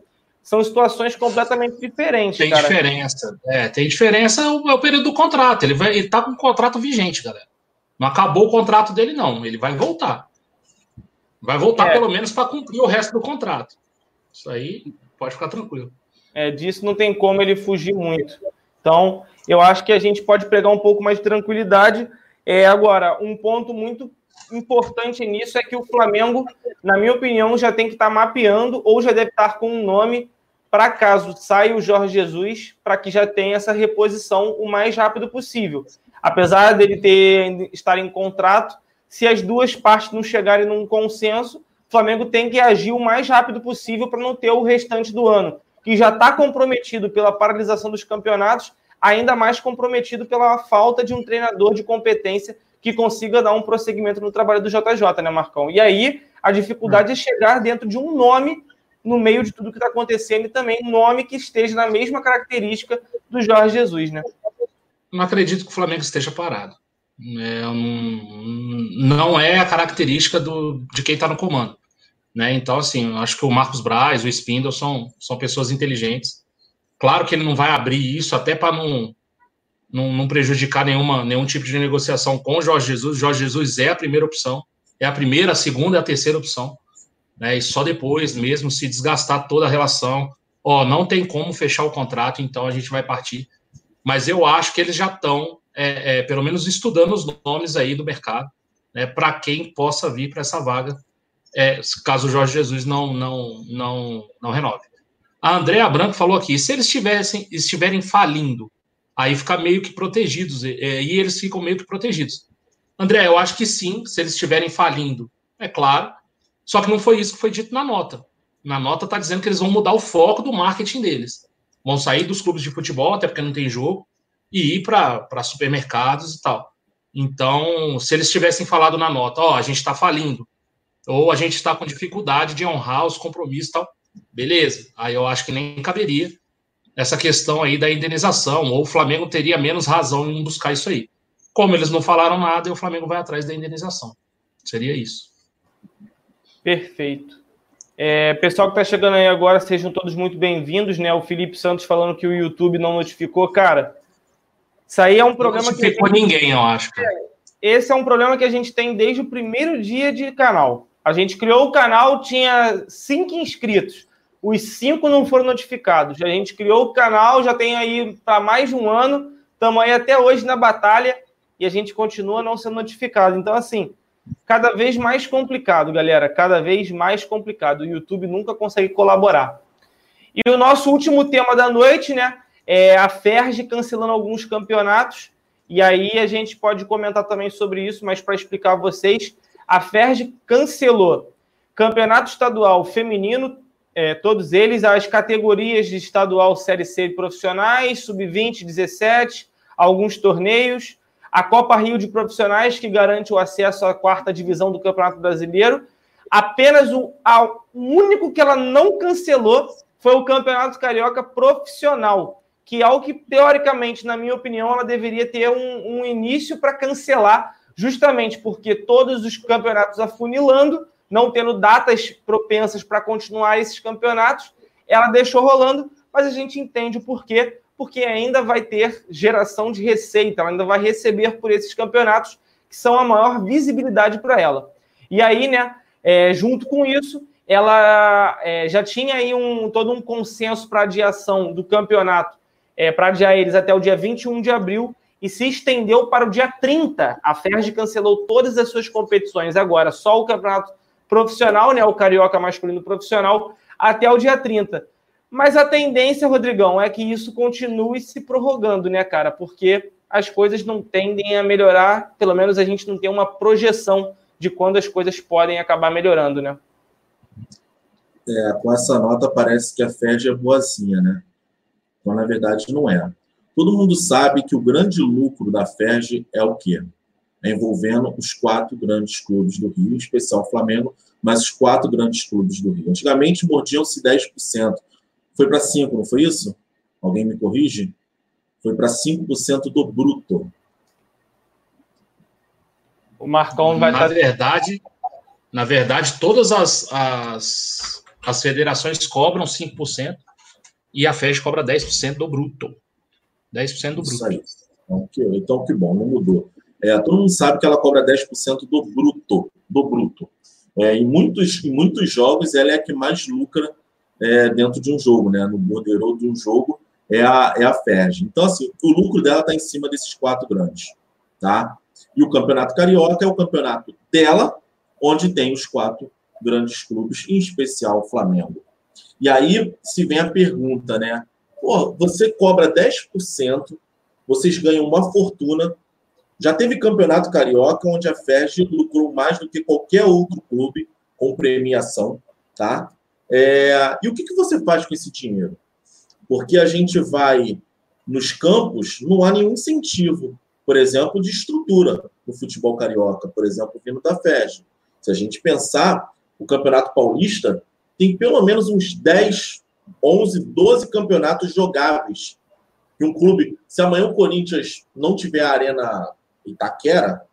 São situações completamente diferentes. Tem cara. diferença. É, tem diferença é o, período do contrato. Ele, vai, ele tá com o contrato vigente, galera. Não acabou o contrato dele, não. Ele vai voltar. Vai voltar, É. pelo menos, para cumprir o resto do contrato. Isso aí pode ficar tranquilo. É, disso não tem como ele fugir muito. Então, eu acho que a gente pode pegar um pouco mais de tranquilidade. É, agora, um ponto muito importante nisso é que o Flamengo, na minha opinião, já tem que estar mapeando ou já deve estar com um nome para caso saia o Jorge Jesus, para que já tenha essa reposição o mais rápido possível. Apesar dele ter estar em contrato, se as duas partes não chegarem num consenso, o Flamengo tem que agir o mais rápido possível para não ter o restante do ano, que já está comprometido pela paralisação dos campeonatos, ainda mais comprometido pela falta de um treinador de competência que consiga dar um prosseguimento no trabalho do JJ, né, Marcão? E aí a dificuldade é chegar dentro de um nome no meio de tudo que está acontecendo e também um nome que esteja na mesma característica do Jorge Jesus, né? Não acredito que o Flamengo esteja parado. É, não, é a característica do, de quem está no comando. Né? Então, assim, acho que o Marcos Braz, o Spindle são, são pessoas inteligentes. Claro que ele não vai abrir isso até para não, não, não prejudicar nenhuma, nenhum tipo de negociação com o Jorge Jesus. Jorge Jesus é a primeira opção, é a primeira, a segunda e a terceira opção. Né? E só depois mesmo se desgastar toda a relação. Ó, não tem como fechar o contrato, então a gente vai partir. Mas eu acho que eles já estão, é, é, pelo menos, estudando os nomes aí do mercado, né, para quem possa vir para essa vaga, é, caso o Jorge Jesus não, não, não, não renove. A Andrea Branco falou aqui: se eles tivessem, estiverem falindo, aí fica meio que protegidos, e, e eles ficam meio que protegidos. André, eu acho que sim, se eles estiverem falindo, é claro. Só que não foi isso que foi dito na nota. Na nota está dizendo que eles vão mudar o foco do marketing deles. Vão sair dos clubes de futebol, até porque não tem jogo, e ir para supermercados e tal. Então, se eles tivessem falado na nota, ó, a gente está falindo, ou a gente está com dificuldade de honrar os compromissos e tal, beleza. Aí eu acho que nem caberia essa questão aí da indenização, ou o Flamengo teria menos razão em buscar isso aí. Como eles não falaram nada, o Flamengo vai atrás da indenização. Seria isso. Perfeito. É, pessoal que está chegando aí agora, sejam todos muito bem-vindos, né? O Felipe Santos falando que o YouTube não notificou. Cara, isso aí é um problema não que. Não ninguém, eu acho. Esse é um problema que a gente tem desde o primeiro dia de canal. A gente criou o canal, tinha cinco inscritos. Os cinco não foram notificados. A gente criou o canal, já tem aí para mais de um ano. Estamos aí até hoje na batalha e a gente continua não sendo notificado. Então, assim, cada vez mais complicado, galera. Cada vez mais complicado. O YouTube nunca consegue colaborar. E o nosso último tema da noite, né? É a Ferge cancelando alguns campeonatos. E aí a gente pode comentar também sobre isso, mas para explicar a vocês, a Ferge cancelou campeonato estadual feminino, é, todos eles, as categorias de estadual Série C profissionais, sub-20, 17, alguns torneios, a Copa Rio de Profissionais, que garante o acesso à quarta divisão do Campeonato Brasileiro. Apenas o, a, o único que ela não cancelou foi o Campeonato Carioca Profissional, que é o que, teoricamente, na minha opinião, ela deveria ter um, um início para cancelar, justamente porque todos os campeonatos afunilando, não tendo datas propensas para continuar esses campeonatos, ela deixou rolando, mas a gente entende o porquê, porque ainda vai ter geração de receita, ela ainda vai receber por esses campeonatos que são a maior visibilidade para ela. E aí, né, é, junto com isso, ela é, já tinha aí um, todo um consenso para adiação do campeonato, é, para adiar eles até o dia 21 de abril, e se estendeu para o dia 30. A Ferdi cancelou todas as suas competições agora, só o campeonato profissional, né, o carioca masculino profissional, até o dia 30. Mas a tendência, Rodrigão, é que isso continue se prorrogando, né, cara? Porque as coisas não tendem a melhorar, pelo menos a gente não tem uma projeção de quando as coisas podem acabar melhorando, né? É, com essa nota parece que a FED é boazinha, né? Então, na verdade, não é. Todo mundo sabe que o grande lucro da FERJ é o quê? É envolvendo os quatro grandes clubes do Rio, em especial o Flamengo, mas os quatro grandes clubes do Rio. Antigamente mordiam-se 10%. Foi para 5%, não foi isso? Alguém me corrige? Foi para 5% do bruto. O Marcão vai Na verdade, na verdade, todas as, as, as federações cobram 5% e a FED cobra 10% do bruto. 10% do Isso bruto. aí. Então que, então, que bom, não mudou. É, todo mundo sabe que ela cobra 10% do bruto. Do bruto. É, em, muitos, em muitos jogos, ela é a que mais lucra é, dentro de um jogo, né? No borderô de um jogo, é a, é a FERJ. Então, assim, o lucro dela está em cima desses quatro grandes, tá? E o Campeonato Carioca é o campeonato dela, onde tem os quatro grandes clubes, em especial o Flamengo. E aí se vem a pergunta, né? Pô, você cobra 10%, vocês ganham uma fortuna. Já teve campeonato carioca onde a FERJ lucrou mais do que qualquer outro clube com premiação, tá? É, e o que, que você faz com esse dinheiro? Porque a gente vai nos campos, não há nenhum incentivo, por exemplo, de estrutura no futebol carioca, por exemplo, vindo da FERJ. Se a gente pensar, o Campeonato Paulista tem pelo menos uns 10, 11, 12 campeonatos jogáveis. E um clube, se amanhã o Corinthians não tiver a Arena Itaquera,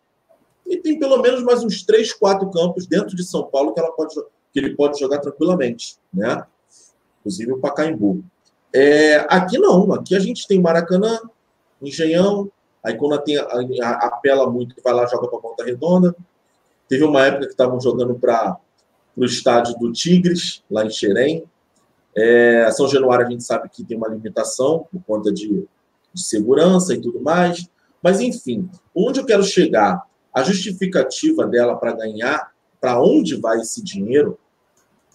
ele tem pelo menos mais uns 3, 4 campos dentro de São Paulo que, ela pode, que ele pode jogar tranquilamente, né? Inclusive o Pacaembu. É, aqui não, aqui a gente tem Maracanã, Engenhão, aí quando tem, apela muito, vai lá joga para Volta Redonda. Teve uma época que estavam jogando para o estádio do Tigres, lá em Xerém. É, São Januário a gente sabe que tem uma limitação por conta de, de segurança e tudo mais. Mas, enfim, onde eu quero chegar? A justificativa dela para ganhar, para onde vai esse dinheiro,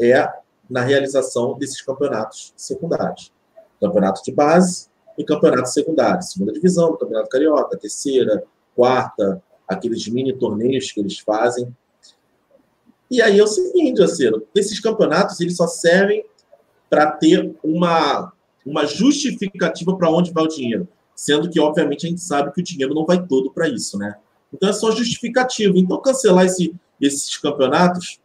é na realização desses campeonatos secundários. Campeonato de base e campeonato secundário. Segunda divisão, campeonato carioca, terceira, quarta, aqueles mini torneios que eles fazem. E aí é o seguinte, Acero, esses campeonatos eles só servem para ter uma, uma justificativa para onde vai o dinheiro. Sendo que, obviamente, a gente sabe que o dinheiro não vai todo para isso, né? Então é só justificativa. Então, cancelar esse, esses campeonatos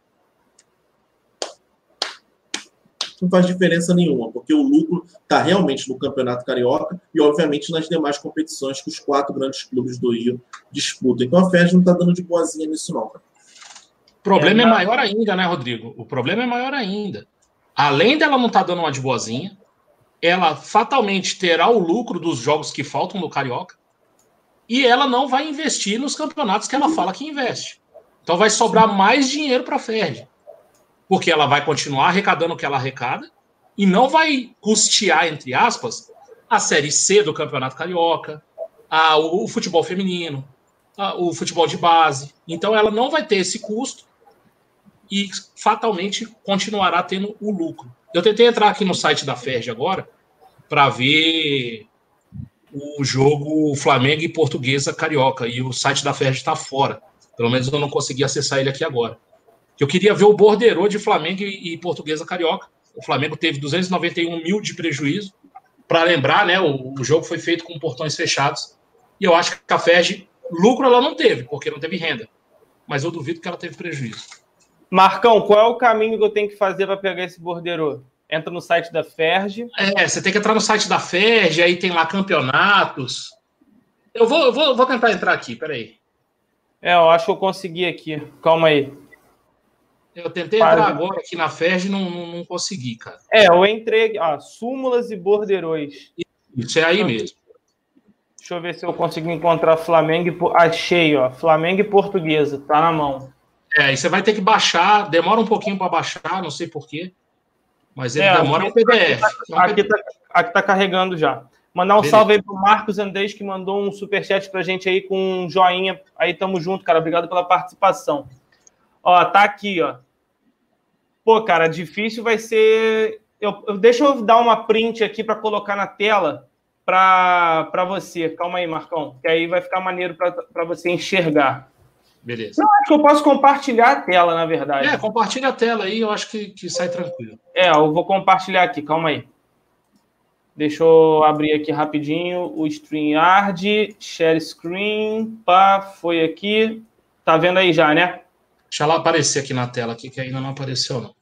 não faz diferença nenhuma, porque o lucro está realmente no Campeonato Carioca e, obviamente, nas demais competições que os quatro grandes clubes do Rio disputam. Então a FED não está dando de boazinha nisso, não. Cara. O problema é, é maior ainda, né, Rodrigo? O problema é maior ainda. Além dela não estar tá dando uma de boazinha, ela fatalmente terá o lucro dos jogos que faltam no Carioca e ela não vai investir nos campeonatos que ela fala que investe. Então vai sobrar mais dinheiro para a FERJ porque ela vai continuar arrecadando o que ela arrecada e não vai custear, entre aspas, a Série C do Campeonato Carioca, a, o, o futebol feminino, a, o futebol de base. Então ela não vai ter esse custo e fatalmente continuará tendo o lucro. Eu tentei entrar aqui no site da Ferg agora para ver o jogo Flamengo e Portuguesa Carioca e o site da Ferg está fora. Pelo menos eu não consegui acessar ele aqui agora eu queria ver o borderô de Flamengo e, Portuguesa Carioca. O Flamengo teve 291 mil de prejuízo. Para lembrar, né, o, o, jogo foi feito com portões fechados. E eu acho que a FERJ, lucro ela não teve, porque não teve renda. Mas eu duvido que ela teve prejuízo. Marcão, qual é o caminho que eu tenho que fazer para pegar esse borderô? Entra no site da FERJ. É, você tem que entrar no site da FERJ, aí tem lá campeonatos. Eu vou, eu vou, vou tentar entrar aqui, peraí. É, eu acho que eu consegui aqui. Calma aí. Eu tentei entrar agora aqui na FERJ e não, não, não, consegui, cara. É, eu entrei, ó, súmulas e borderões. Isso é aí mesmo. Deixa eu ver se eu consigo encontrar Flamengo. Achei, ó, Flamengo e Portuguesa, tá na mão. É, aí você vai ter que baixar, demora um pouquinho para baixar, não sei porquê, mas ele é, demora um PDF. Aqui tá, aqui, tá, aqui tá carregando já. Mandar um Beleza. salve aí pro Marcos Andrés, que mandou um superchat pra gente aí com um joinha. Aí tamo junto, cara. Obrigado pela participação. Ó, tá aqui, ó. Pô, cara, difícil vai ser. Eu, eu deixa eu dar uma print aqui para colocar na tela para você. Calma aí, Marcão, que aí vai ficar maneiro para você enxergar. Beleza. Eu acho que eu posso compartilhar a tela, na verdade. É, compartilha a tela aí, eu acho que, que sai tranquilo. É, eu vou compartilhar aqui, calma aí. Deixa eu abrir aqui rapidinho o StreamYard, share screen, pá, foi aqui. Tá vendo aí já, né? Deixa ela aparecer aqui na tela, aqui, que ainda não apareceu, não.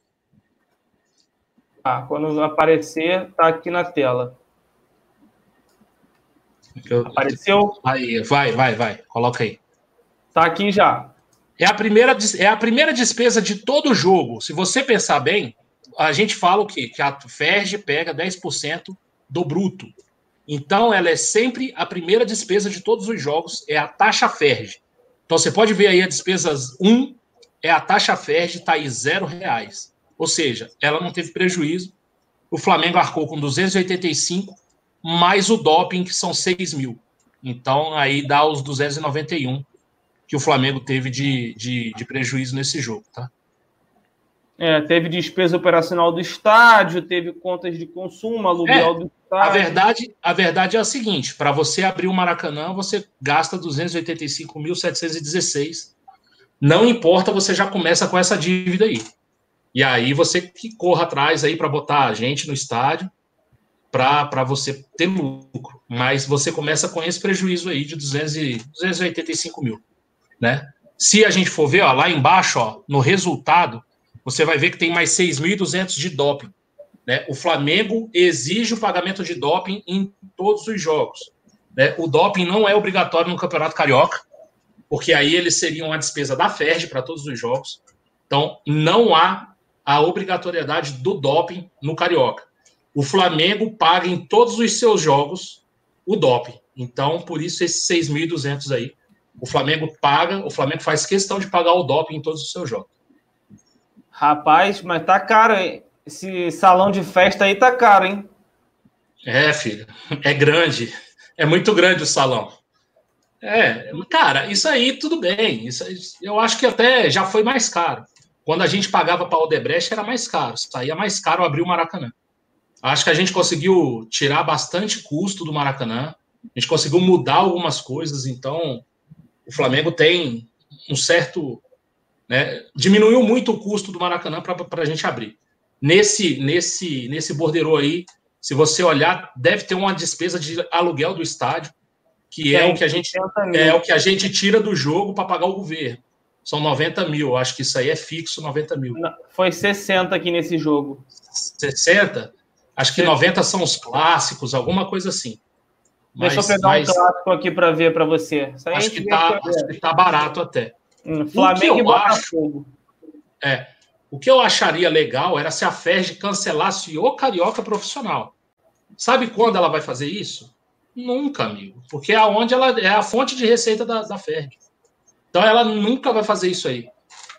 Ah, quando aparecer, tá aqui na tela. Eu... Apareceu? Aí, vai, vai, vai. Coloca aí. Tá aqui já. É a primeira, é a primeira despesa de todo jogo. Se você pensar bem, a gente fala o quê? Que a FERJ pega 10% do bruto. Então, ela é sempre a primeira despesa de todos os jogos, é a taxa FERJ. Então, você pode ver aí a despesa 1, é a taxa FERJ, está aí zero reais. Ou seja, ela não teve prejuízo. O Flamengo arcou com 285, mais o doping, que são 6 mil. Então, aí dá os 291 que o Flamengo teve de, de, de prejuízo nesse jogo, tá? É, teve despesa operacional do estádio, teve contas de consumo, aluguel é, do estádio. A verdade, a verdade é a seguinte: para você abrir o Maracanã, você gasta 285.716. Não importa, você já começa com essa dívida aí. E aí você que corra atrás aí para botar a gente no estádio para você ter lucro. Mas você começa com esse prejuízo aí de 200 e, 285 mil né? Se a gente for ver, ó, lá embaixo, ó, no resultado, você vai ver que tem mais 6.200 de doping. Né? O Flamengo exige o pagamento de doping em todos os jogos. Né? O doping não é obrigatório no Campeonato Carioca, porque aí eles seriam a despesa da FERJ para todos os jogos. Então, não há a obrigatoriedade do doping no Carioca. O Flamengo paga em todos os seus jogos o doping. Então, por isso, esses 6.200 aí o Flamengo paga, o Flamengo faz questão de pagar o doping em todos os seus jogos. Rapaz, mas tá caro, hein? Esse salão de festa aí tá caro, hein? É, filho, é grande. É muito grande o salão. É, cara, isso aí tudo bem. Isso, eu acho que até já foi mais caro. Quando a gente pagava para o Odebrecht era mais caro. Saía mais caro abrir o Maracanã. Acho que a gente conseguiu tirar bastante custo do Maracanã. A gente conseguiu mudar algumas coisas. Então, o Flamengo tem um certo. Né, diminuiu muito o custo do Maracanã para a gente abrir. Nesse, nesse, nesse borderô aí, se você olhar, deve ter uma despesa de aluguel do estádio, que é, o que a gente é o que a gente tira do jogo para pagar o governo. São 90 mil, acho que isso aí é fixo, 90 mil. Foi 60 aqui nesse jogo. 60? Acho que 90 são os clássicos, alguma coisa assim. Mas, Deixa eu pegar mas... um clássico aqui para ver para você. Acho que, tá, acho que tá barato até. Hum, Flamengo e Botafogo. Acho, é, o que eu acharia legal era se a Ferg cancelasse o Carioca profissional. Sabe quando ela vai fazer isso? Nunca, amigo. Porque é onde ela é a fonte de receita da, da. Então ela nunca vai fazer isso aí.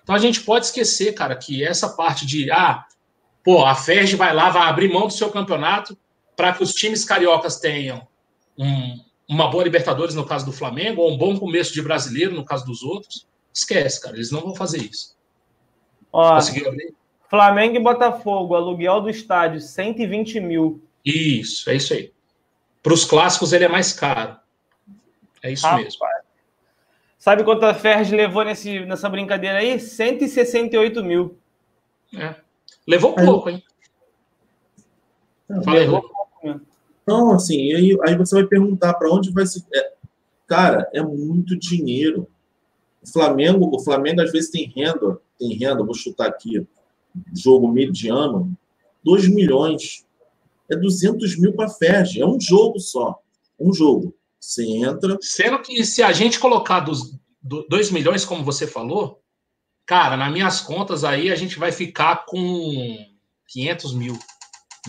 Então a gente pode esquecer, cara, que essa parte de ah, pô, a Ferg vai lá, vai abrir mão do seu campeonato para que os times cariocas tenham um, uma boa Libertadores no caso do Flamengo, ou um bom começo de brasileiro no caso dos outros, esquece, cara, eles não vão fazer isso. Ó, Flamengo e Botafogo, aluguel do estádio, 120 mil. Isso, é isso aí. Para os clássicos ele é mais caro. É isso Rapaz. mesmo. Sabe quanto a Ferg levou nesse, nessa brincadeira aí? 168 mil. É. Levou pouco, hein? Falei, levou. Então, assim, aí, aí você vai perguntar para onde vai se. É, cara, é muito dinheiro. O Flamengo, o Flamengo às vezes tem renda, tem renda, vou chutar aqui, jogo mediano, 2 milhões. É 200 mil para a FERJ. É um jogo só. Um jogo. Você entra. Sendo que se a gente colocar dos 2 milhões, como você falou, cara, nas minhas contas aí a gente vai ficar com 500 mil.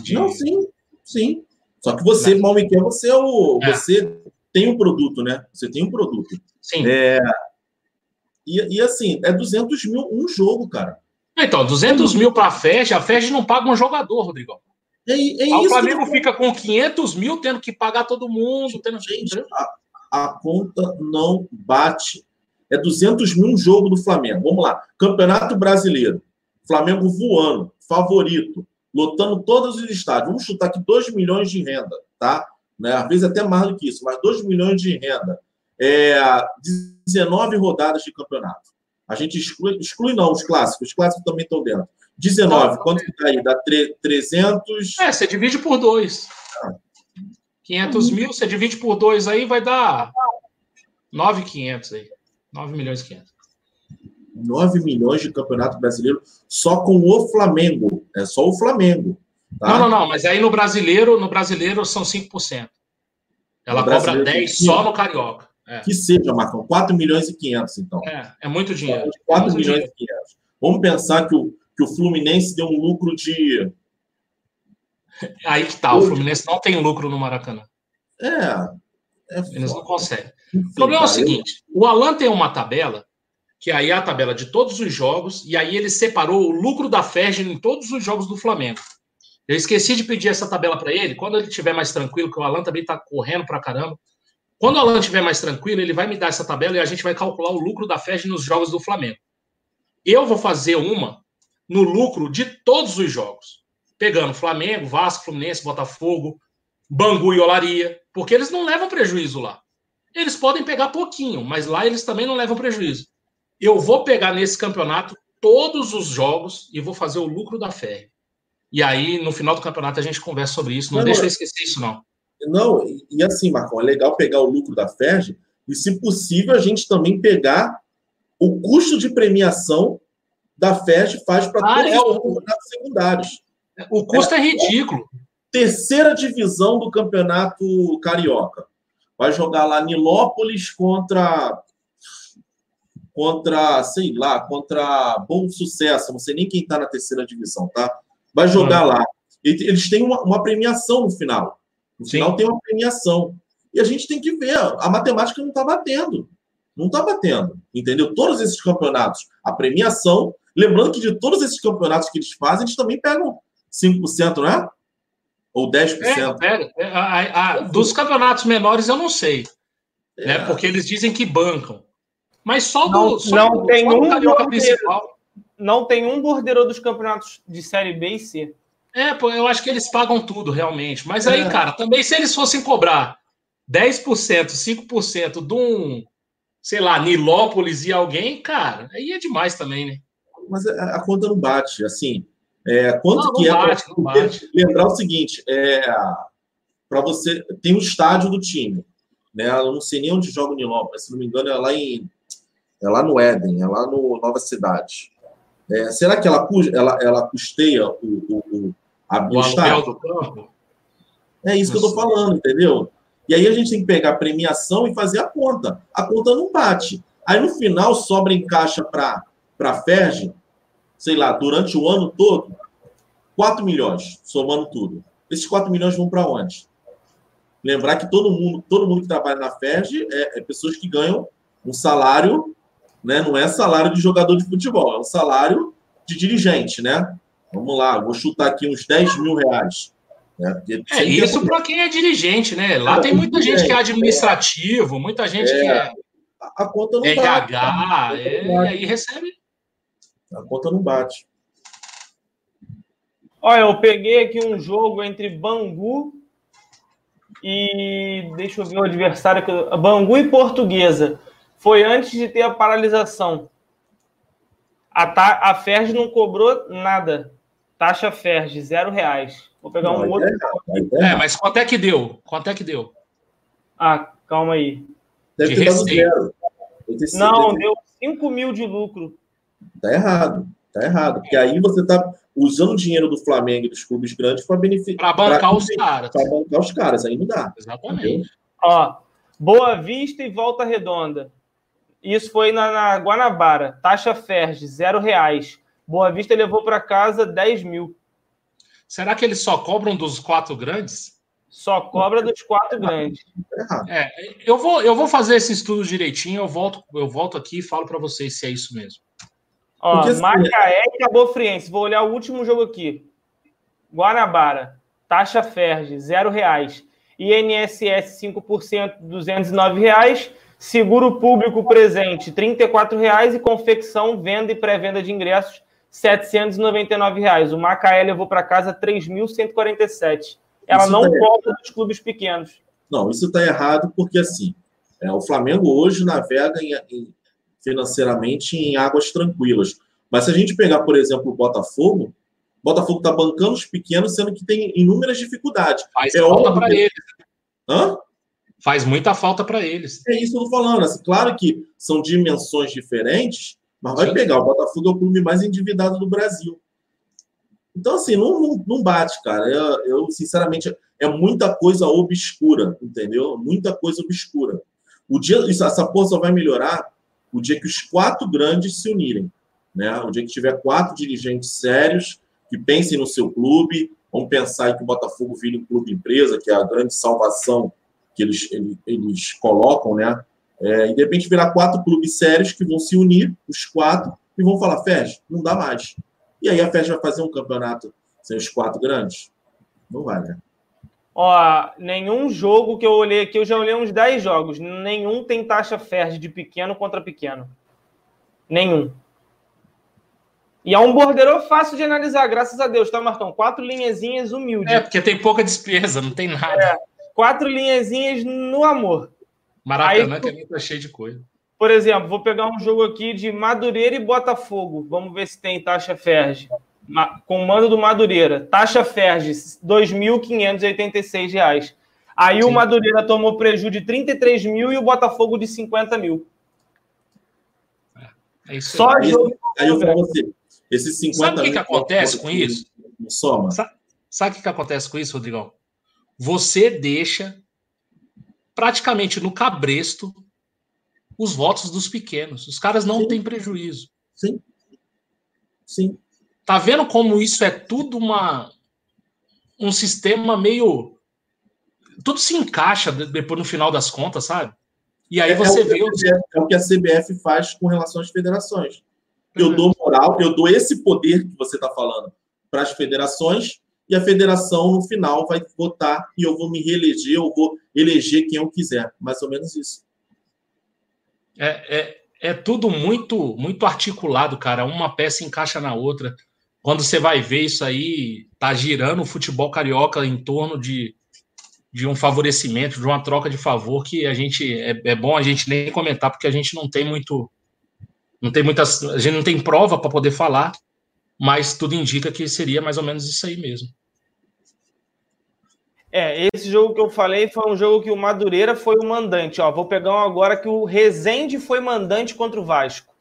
De... Não, sim, sim. Só que você, mal me quer, você é o. É. Você tem um produto, né? Você tem um produto. Sim. É, e, e assim, é 200 mil um jogo, cara. Então, 200 mil para a FED, a FED não paga um jogador, Rodrigo. É, é o Flamengo que... fica com 500 mil tendo que pagar todo mundo. Tendo... Gente, a, a, conta não bate. É 200 mil um jogo do Flamengo. Vamos lá. Campeonato Brasileiro. Flamengo voando, favorito lotando todos os estádios. Vamos chutar aqui 2 milhões de renda, tá? Né? Às vezes até mais do que isso, mas 2 milhões de renda. É, 19 rodadas de campeonato. A gente exclui, exclui não, os clássicos. Os clássicos também estão dentro. 19, não, quanto que dá aí? Dá 300... É, você divide por dois. Ah. 500 mil, você divide por dois aí, vai dar 9,500 aí. 9 milhões e 500. 9 milhões de campeonato brasileiro só com o Flamengo. É só o Flamengo. Tá? Não, não, não, mas aí no brasileiro, no brasileiro são 5%. Ela cobra brasileiro 10 tem só no Carioca. É, Que seja, Marcão, 4 milhões e 500, então. é, é muito dinheiro. 4 É milhões dinheiro. e 500. Vamos pensar que o, que o Fluminense deu um lucro de. Aí que tá, o Fluminense não tem lucro no Maracanã. É. é Eles não conseguem. O problema é o seguinte: o Alan tem uma tabela, que aí é a tabela de todos os jogos, e aí ele separou o lucro da Ferg em todos os jogos do Flamengo. Eu esqueci de pedir essa tabela para ele. Quando ele estiver mais tranquilo, que o Alan também está correndo pra caramba. Quando o Alan estiver mais tranquilo, ele vai me dar essa tabela e a gente vai calcular o lucro da Ferg nos jogos do Flamengo. Eu vou fazer uma no lucro de todos os jogos, pegando Flamengo, Vasco, Fluminense, Botafogo, Bangu e Olaria, porque eles não levam prejuízo lá. Eles podem pegar pouquinho, mas lá eles também não levam prejuízo. Eu vou pegar nesse campeonato todos os jogos e vou fazer o lucro da Ferre. E aí, no final do campeonato, a gente conversa sobre isso. Não Não, deixa eu esquecer isso, não. Não, e- assim, Marcão, é legal pegar o lucro da FERJ e, se possível, a gente também pegar o custo de premiação da FERJ faz para Ah, todos é os o- campeonatos secundários. O custo é ridículo. Terceira divisão do campeonato carioca. Vai jogar lá Nilópolis contra contra, sei lá, contra Bom Sucesso, não sei nem quem está na terceira divisão, tá? Vai jogar lá. E Eles têm uma, uma premiação no final. No Sim. final tem uma premiação. E a gente tem que ver, a matemática não está batendo. Não está batendo, entendeu? Todos esses campeonatos, a premiação, lembrando que de todos esses campeonatos que eles fazem, eles também pegam 5%, não é? Ou 10%. Pega, pega. É, a- a- dos campeonatos menores eu não sei, né? É. Porque eles dizem que bancam. Mas só do, Não- só não do, tem só do um Carioca bordeiro. principal. Não tem um bordeiro dos campeonatos de Série B e C. É, pô, eu acho que eles pagam tudo, realmente. Mas aí, É. cara, também se eles fossem cobrar 10%, 5% de um, sei lá, Nilópolis e alguém, cara, aí é demais também, né? Mas a, a conta não bate. Assim, é, quanto Não, não que é? pra- bate, não bate. Lembrar o seguinte: é, para você. Tem o estádio do time. Né? Eu não sei nem onde joga o Nilópolis, se não me engano, é lá em. É lá no Éden, é lá no Nova Cidade. É, será que ela, ela, ela custeia o, o, o, a, O aluguel do campo. É isso que eu tô falando, entendeu? E aí a gente tem que pegar a premiação e fazer a conta. A conta não bate. Aí no final sobra em caixa para a Ferg, sei lá, durante o ano todo, 4 milhões, somando tudo. Esses 4 milhões vão para onde? Lembrar que todo mundo, todo mundo que trabalha na Ferg é, é pessoas que ganham um salário, né? Não é salário de jogador de futebol, é um salário de dirigente, né? Vamos lá, vou chutar aqui uns 10 mil reais. Né? É isso para quem é dirigente, né? Lá É, tem muita gente que é é. administrativo, muita gente que é a a conta não bate. RH, é, e aí recebe. A conta não bate. Olha, eu peguei aqui um jogo entre Bangu e. Deixa eu ver o adversário. Bangu e Portuguesa. Foi antes de ter a paralisação. A, ta... a Ferg não cobrou nada. Taxa Ferg, zero reais. Vou pegar Não, um outro. é É, errado. mas quanto é que deu? Quanto é que deu? Ah, calma aí. Deve de ter dado receita. zero. Não, deve- deu 5 mil de lucro. Tá errado. Tá errado. Porque aí você tá usando o dinheiro do Flamengo e dos clubes grandes para beneficiar. Para bancar os caras. Para bancar os caras. Aí não dá. Exatamente. Ó, Boa Vista e Volta Redonda. Isso foi na, na Guanabara. Taxa Ferg, zero reais. Boa Vista levou para casa 10 mil. Será que eles só cobram dos quatro grandes? Só cobra dos quatro grandes. É, eu vou, eu vou fazer esse estudo direitinho, eu volto, eu volto aqui e falo para vocês se é isso mesmo. Ó, Porque, assim, Macaé e Cabo Friense. Vou olhar o último jogo aqui. Guanabara. Taxa Ferg, zero reais. INSS 5%, 209 reais. Seguro público presente, 34 reais. E confecção, venda e pré-venda de ingressos, 799 reais. O Macaé levou para casa 3.147. Ela Isso não tá- cobra dos clubes pequenos. Não, isso está errado porque assim, é, o Flamengo hoje navega em- em- financeiramente em águas tranquilas. Mas se a gente pegar, por exemplo, o Botafogo, o Botafogo está bancando os pequenos, sendo que tem inúmeras dificuldades. Faz É falta para eles. Hã? Faz muita falta para eles. É isso que eu tô falando. Assim, claro que são dimensões diferentes, Mas vai pegar, o Botafogo é o clube mais endividado do Brasil. Então, assim, não, não, não bate, cara. Eu, eu, sinceramente, é muita coisa obscura, entendeu? Muita coisa obscura. O dia, essa porra só vai melhorar o dia que os quatro grandes se unirem. Né? O dia que tiver quatro dirigentes sérios que pensem no seu clube, vão pensar que o Botafogo vire um clube empresa, que é a grande salvação que eles, eles, eles colocam, né? É, e de repente virar quatro clubes sérios que vão se unir, os quatro, e vão falar, Fez, não dá mais. E aí a Fez vai fazer um campeonato sem os quatro grandes? Não vai, né? Ó, nenhum jogo que eu olhei aqui, eu já olhei uns 10 jogos, nenhum tem taxa FERJ de pequeno contra pequeno. Nenhum. E é um bordeiro fácil de analisar, graças a Deus, tá, Marcão? Quatro linhazinhas humildes. É, porque tem pouca despesa, não tem nada. É, quatro linhazinhas no amor. Maracanã Aí, também tá cheio de coisa. Por exemplo, vou pegar um jogo aqui de Madureira e Botafogo. Vamos ver se tem taxa Ferge. Com mando do Madureira. Taxa Ferge, R$ 2.586. Aí Sim. o Madureira tomou prejuízo de 33 mil e o Botafogo de 50 mil. É, é isso Só aí. Jogo... Aí eu falo você, esses 50 Sabe o que, que acontece com isso? Soma. Sabe o que, que acontece com isso, Rodrigão? Você deixa praticamente no cabresto os votos dos pequenos. Os caras não Sim. têm prejuízo. Sim. Sim. Tá vendo como isso é tudo uma um sistema meio tudo se encaixa depois no final das contas, sabe? E aí é, você é vê o CBF, é o que a CBF faz com relação às federações. Eu uhum. dou moral, eu dou esse poder que você está falando para as federações e a federação, no final, vai votar e eu vou me reeleger, eu vou eleger quem eu quiser. Mais ou menos isso. É, é, é tudo muito, muito articulado, cara. Uma peça encaixa na outra. Quando você vai ver isso aí, tá girando o futebol carioca em torno de, de um favorecimento, de uma troca de favor que a gente é, é bom a gente nem comentar porque a gente não tem muito não tem muitas, a gente não tem prova para poder falar, mas tudo indica que seria mais ou menos isso aí mesmo. É, esse jogo que eu falei foi um jogo que o Madureira foi o mandante. Ó, vou pegar um agora que o Rezende foi mandante contra o Vasco.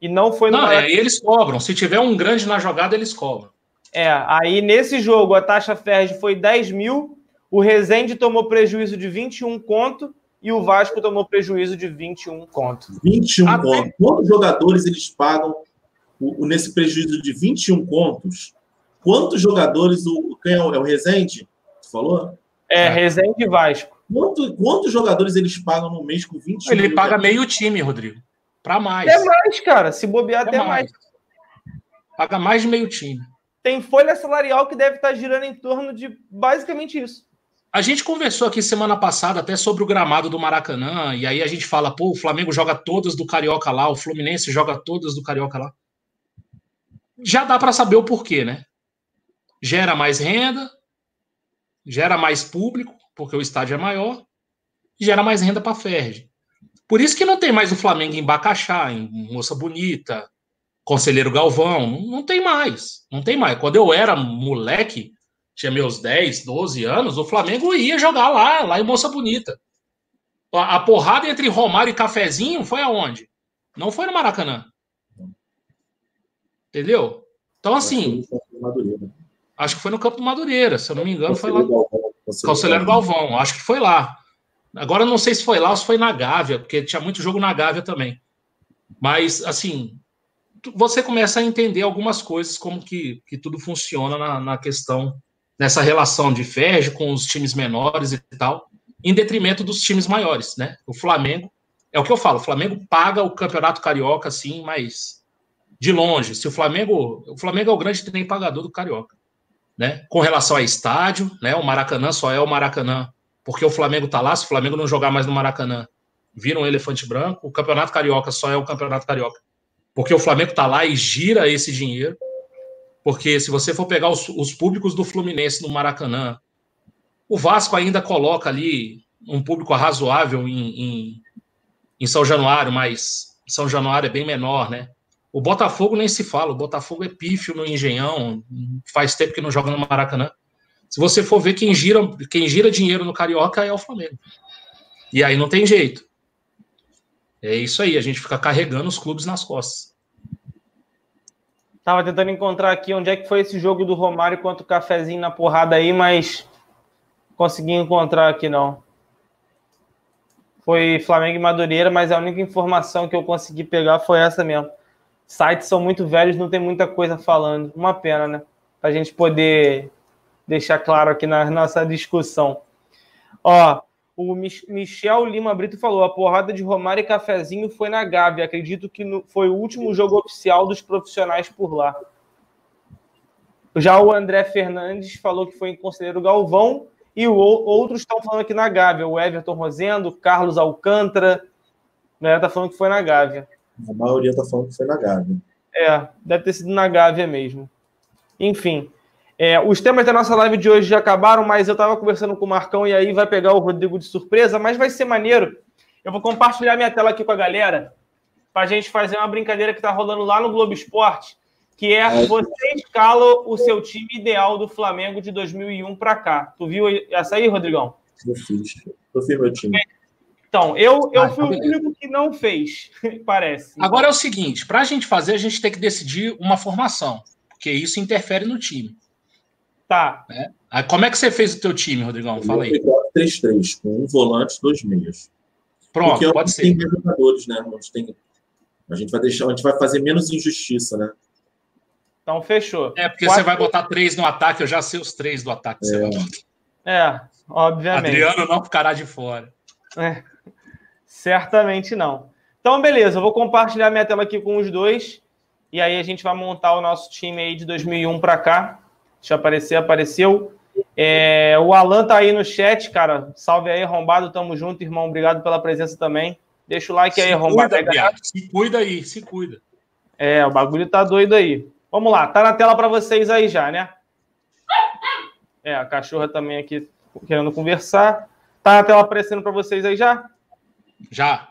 E não foi no. Não, é, eles cobram. Se tiver um grande na jogada, eles cobram. É, aí nesse jogo a taxa Ferdi foi 10 mil, o Rezende tomou prejuízo de 21 conto e o Vasco tomou prejuízo de 21 conto. 21 Até... conto. Quantos jogadores eles pagam o, nesse prejuízo de 21 contos? Quantos jogadores o quem é o, é o Rezende? Você falou? É, é. Rezende e Vasco. Quanto, quantos jogadores eles pagam no mês com 21 Ele paga jogadores? meio time, Rodrigo. Para mais. Até mais, cara. Se bobear, até, até mais. mais. Paga mais de meio time. Tem folha salarial que deve estar girando em torno de basicamente isso. A gente conversou aqui semana passada até sobre o gramado do Maracanã, e aí a gente fala, pô, o Flamengo joga todas do Carioca lá, o Fluminense joga todas do Carioca lá. Já dá para saber o porquê, né? Gera mais renda, gera mais público, porque o estádio é maior, e gera mais renda para a Ferg. Por isso que não tem mais o Flamengo em Bacaxá, em Moça Bonita, Conselheiro Galvão, não, não tem mais. Não tem mais. Quando eu era moleque, tinha meus 10, 12 anos, o Flamengo ia jogar lá, lá em Moça Bonita. A, a porrada entre Romário e Cafezinho foi aonde? Não foi no Maracanã. Entendeu? Então, assim. Acho que foi no campo do Madureira, se eu não me engano, foi lá. Conselheiro Galvão, acho que foi lá. Agora não sei se foi lá ou se foi na Gávea, porque tinha muito jogo na Gávea também. Mas, assim, você começa a entender algumas coisas, como que, que tudo funciona na, na questão nessa relação de Ferge com os times menores e tal, em detrimento dos times maiores, né? O Flamengo, é o que eu falo, o Flamengo paga o Campeonato Carioca, sim, mas de longe. Se o Flamengo, o Flamengo é o grande trem pagador do Carioca, né? Com relação a estádio, né? O Maracanã só é o Maracanã porque o Flamengo tá lá, se o Flamengo não jogar mais no Maracanã, vira um elefante branco. O Campeonato Carioca só é o Campeonato Carioca porque o Flamengo tá lá e gira esse dinheiro. Porque se você for pegar os, os públicos do Fluminense no Maracanã, o Vasco ainda coloca ali um público razoável em, em, em São Januário, mas São Januário é bem menor, né? O Botafogo nem se fala, o Botafogo é pífio no Engenhão, faz tempo que não joga no Maracanã. Se você for ver quem gira, quem gira dinheiro no Carioca é o Flamengo. E aí não tem jeito. É isso aí, a gente fica carregando os clubes nas costas. Tava tentando encontrar aqui onde é que foi esse jogo do Romário contra o Cafezinho na porrada aí, mas consegui encontrar aqui não. Foi Flamengo e Madureira, mas a única informação que eu consegui pegar foi essa mesmo. Sites são muito velhos, não tem muita coisa falando. Uma pena, né? Pra gente poder deixar claro aqui na nossa discussão. Ó, o Michel Lima Brito falou: a porrada de Romário e Cafezinho foi na Gávea. Acredito que foi o último jogo oficial dos profissionais por lá. Já o André Fernandes falou que foi em Conselheiro Galvão. E o, outros estão falando aqui na Gávea. O Everton Rosendo, Carlos Alcântara. A galera tá falando que foi na Gávea. A maioria tá falando que foi na Gávea. É, deve ter sido na Gávea mesmo. Enfim. É, os temas da nossa live de hoje já acabaram, mas eu estava conversando com o Marcão e aí vai pegar o Rodrigo de surpresa, mas vai ser maneiro. Eu vou compartilhar minha tela aqui com a galera para a gente fazer uma brincadeira que está rolando lá no Globo Esporte, que é, é você escala o seu time ideal do Flamengo de 2001 para cá. Tu viu essa aí, Rodrigão? Eu fiz. Eu fiz meu time. Então, eu, eu ah, fui o único que não fez, parece. Agora é o seguinte: para a gente fazer, a gente tem que decidir uma formação, porque isso interfere no time. Tá. Né? Aí, como é que você fez o teu time, Rodrigão? Fala aí. 3-3, com um volante dois meias. Pronto, Porque pode ser. Tem jogadores, né? A gente, tem... a gente vai deixar, a gente vai fazer menos injustiça, né? Então fechou. É, porque Quatro... você vai botar três no ataque, eu já sei os três do ataque. É, é obviamente. Adriano não ficará de fora. É. Certamente não. Então, beleza, eu vou compartilhar minha tela aqui com os dois. E aí a gente vai montar o nosso time aí de 2001 para cá. Deixa eu aparecer, apareceu. É, o Alan tá aí no chat, cara. Salve aí, arrombado. Tamo junto, irmão. Obrigado pela presença também. Deixa o like se aí, arrombado. Cuida, se cuida aí, se cuida. É, o bagulho tá doido aí. Vamos lá, tá na tela para vocês aí já, né? É, a cachorra também aqui querendo conversar. Tá na tela aparecendo para vocês aí já? Já.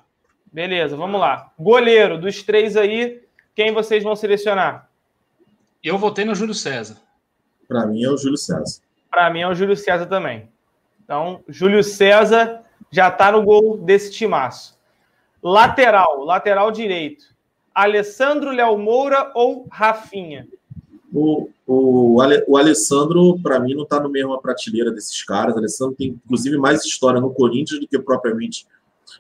Beleza, vamos lá. Goleiro, dos três aí, quem vocês vão selecionar? Eu votei no Júlio César. Para mim é o Júlio César. Para mim é o Júlio César também. Então, Júlio César já está no gol desse timaço. Lateral, lateral direito. Alessandro Léo Moura ou Rafinha? O, o, o Alessandro, para mim, não está no mesma prateleira desses caras. O Alessandro tem, inclusive, mais história no Corinthians do que propriamente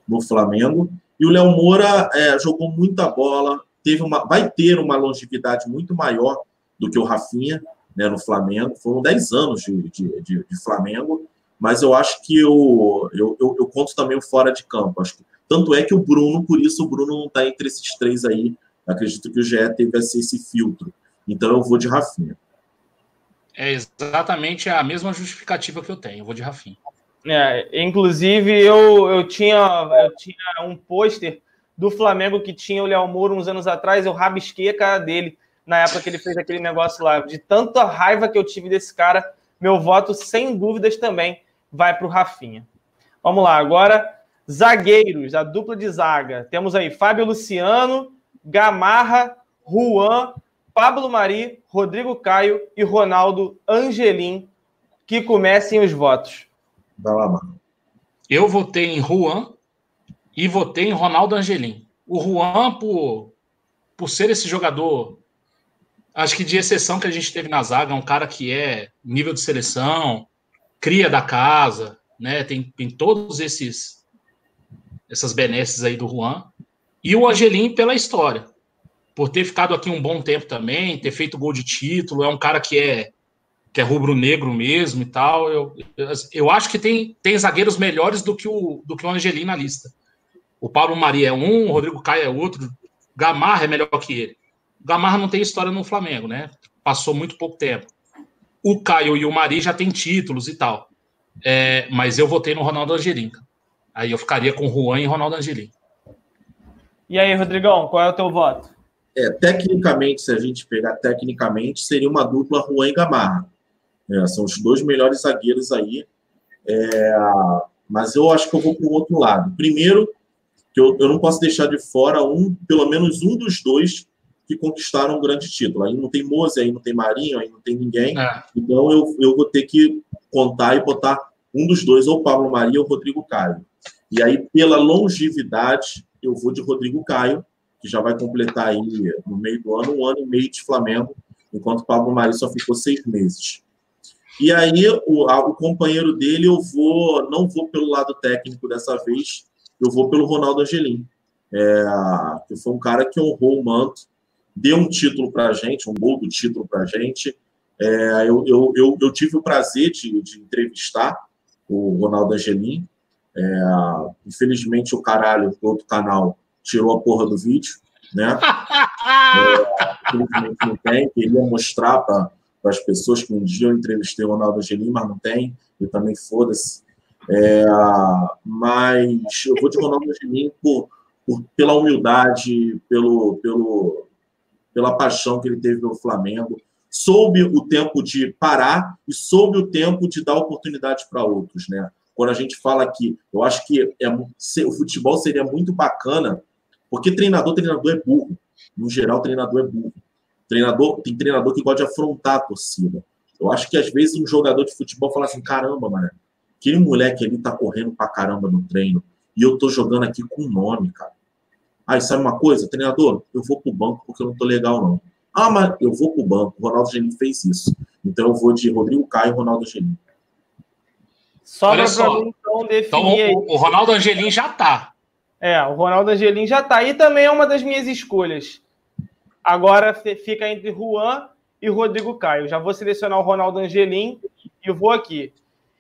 no Flamengo. E o Léo Moura é, jogou muita bola, teve uma, vai ter uma longevidade muito maior do que o Rafinha né, no Flamengo. Foram 10 anos de, de, de, de Flamengo, mas eu acho que eu, eu, eu, eu, conto também o fora de campo. Acho que, tanto é que o Bruno, por isso o Bruno não está entre esses três aí. Acredito que o GE teve esse, esse filtro. Então eu vou de Rafinha. É exatamente a mesma justificativa que eu tenho. Eu vou de Rafinha. É, inclusive, eu, eu, tinha, eu tinha um pôster do Flamengo que tinha o Léo Moura uns anos atrás, eu rabisquei a cara dele na época que ele fez aquele negócio lá. De tanta raiva que eu tive desse cara, meu voto, sem dúvidas, também vai para o Rafinha. Vamos lá, agora, zagueiros, a dupla de zaga. Temos aí Fábio Luciano, Gamarra, Juan, Pablo Mari, Rodrigo Caio e Ronaldo Angelim, que comecem os votos. Vai lá, mano. Eu votei em Juan e votei em Ronaldo Angelim. O Juan, por, por ser esse jogador acho que de exceção que a gente teve na zaga, um cara que é nível de seleção, cria da casa, né? Tem, tem todos esses essas benesses aí do Juan. E o Angelim pela história. Por ter ficado aqui um bom tempo também, ter feito gol de título, é um cara que é que é rubro-negro mesmo e tal. Eu, eu, acho que tem, tem zagueiros melhores do que o do que o Angelim na lista. O Paulo Maria é um, o Rodrigo Caio é outro, Gamarra é melhor que ele. Gamarra não tem história no Flamengo, né? Passou muito pouco tempo. O Caio e o Mari já têm títulos e tal. É, mas eu votei no Ronaldo Angelim. Aí eu ficaria com Juan e Ronaldo Angelim. E aí, Rodrigão, qual é o teu voto? É, tecnicamente, se a gente pegar tecnicamente, seria uma dupla Juan e Gamarra. É, são os dois melhores zagueiros aí. É, mas eu acho que eu vou para o outro lado. Primeiro, que eu, eu não posso deixar de fora um, pelo menos um dos dois que conquistaram um grande título. Aí não tem Mose, aí não tem Marinho, aí não tem ninguém. É. Então eu, eu vou ter que contar e botar um dos dois, ou Pablo Maria ou Rodrigo Caio. E aí, pela longevidade, eu vou de Rodrigo Caio, que já vai completar aí no meio do ano, um ano e meio de Flamengo, enquanto o Pablo Mari só ficou seis meses. E aí, o, a, o companheiro dele, eu vou, não vou pelo lado técnico dessa vez, eu vou pelo Ronaldo Angelim, é, que foi um cara que honrou o manto, deu um título para a gente, um gol do título para a gente. É, eu, eu, eu, eu, tive o prazer de, de entrevistar o Ronaldo Angelim. É, infelizmente, o caralho do outro canal tirou a porra do vídeo, né? É, infelizmente não tem, queria mostrar para para as pessoas que um dia eu entrevistei o Ronaldo Angelim, mas não tem, e também foda-se. É, mas eu vou de Ronaldo Angelim por, por, pela humildade, pelo, pelo, pela paixão que ele teve pelo Flamengo. Soube o tempo de parar e soube o tempo de dar oportunidade para outros, né? Quando a gente fala que eu acho que é, o futebol seria muito bacana, porque treinador, treinador é burro. No geral, treinador é burro. Treinador, tem treinador que gosta de afrontar a torcida. Eu acho que às vezes um jogador de futebol fala assim: caramba, mano, aquele moleque ali tá correndo pra caramba no treino e eu tô jogando aqui com nome, cara. Aí, sabe uma coisa, treinador? Eu vou pro banco porque eu não tô legal, não. Ah, mas eu vou pro banco. O Ronaldo Gelim fez isso. Então eu vou de Rodrigo Caio e Ronaldo Gelim. Só Olha só. Mim, então, definir então, o, o Ronaldo Angelim já tá. É, o Ronaldo Angelim já tá. E também é uma das minhas escolhas. Agora fica entre Juan e Rodrigo Caio. Já vou selecionar o Ronaldo Angelim e vou aqui.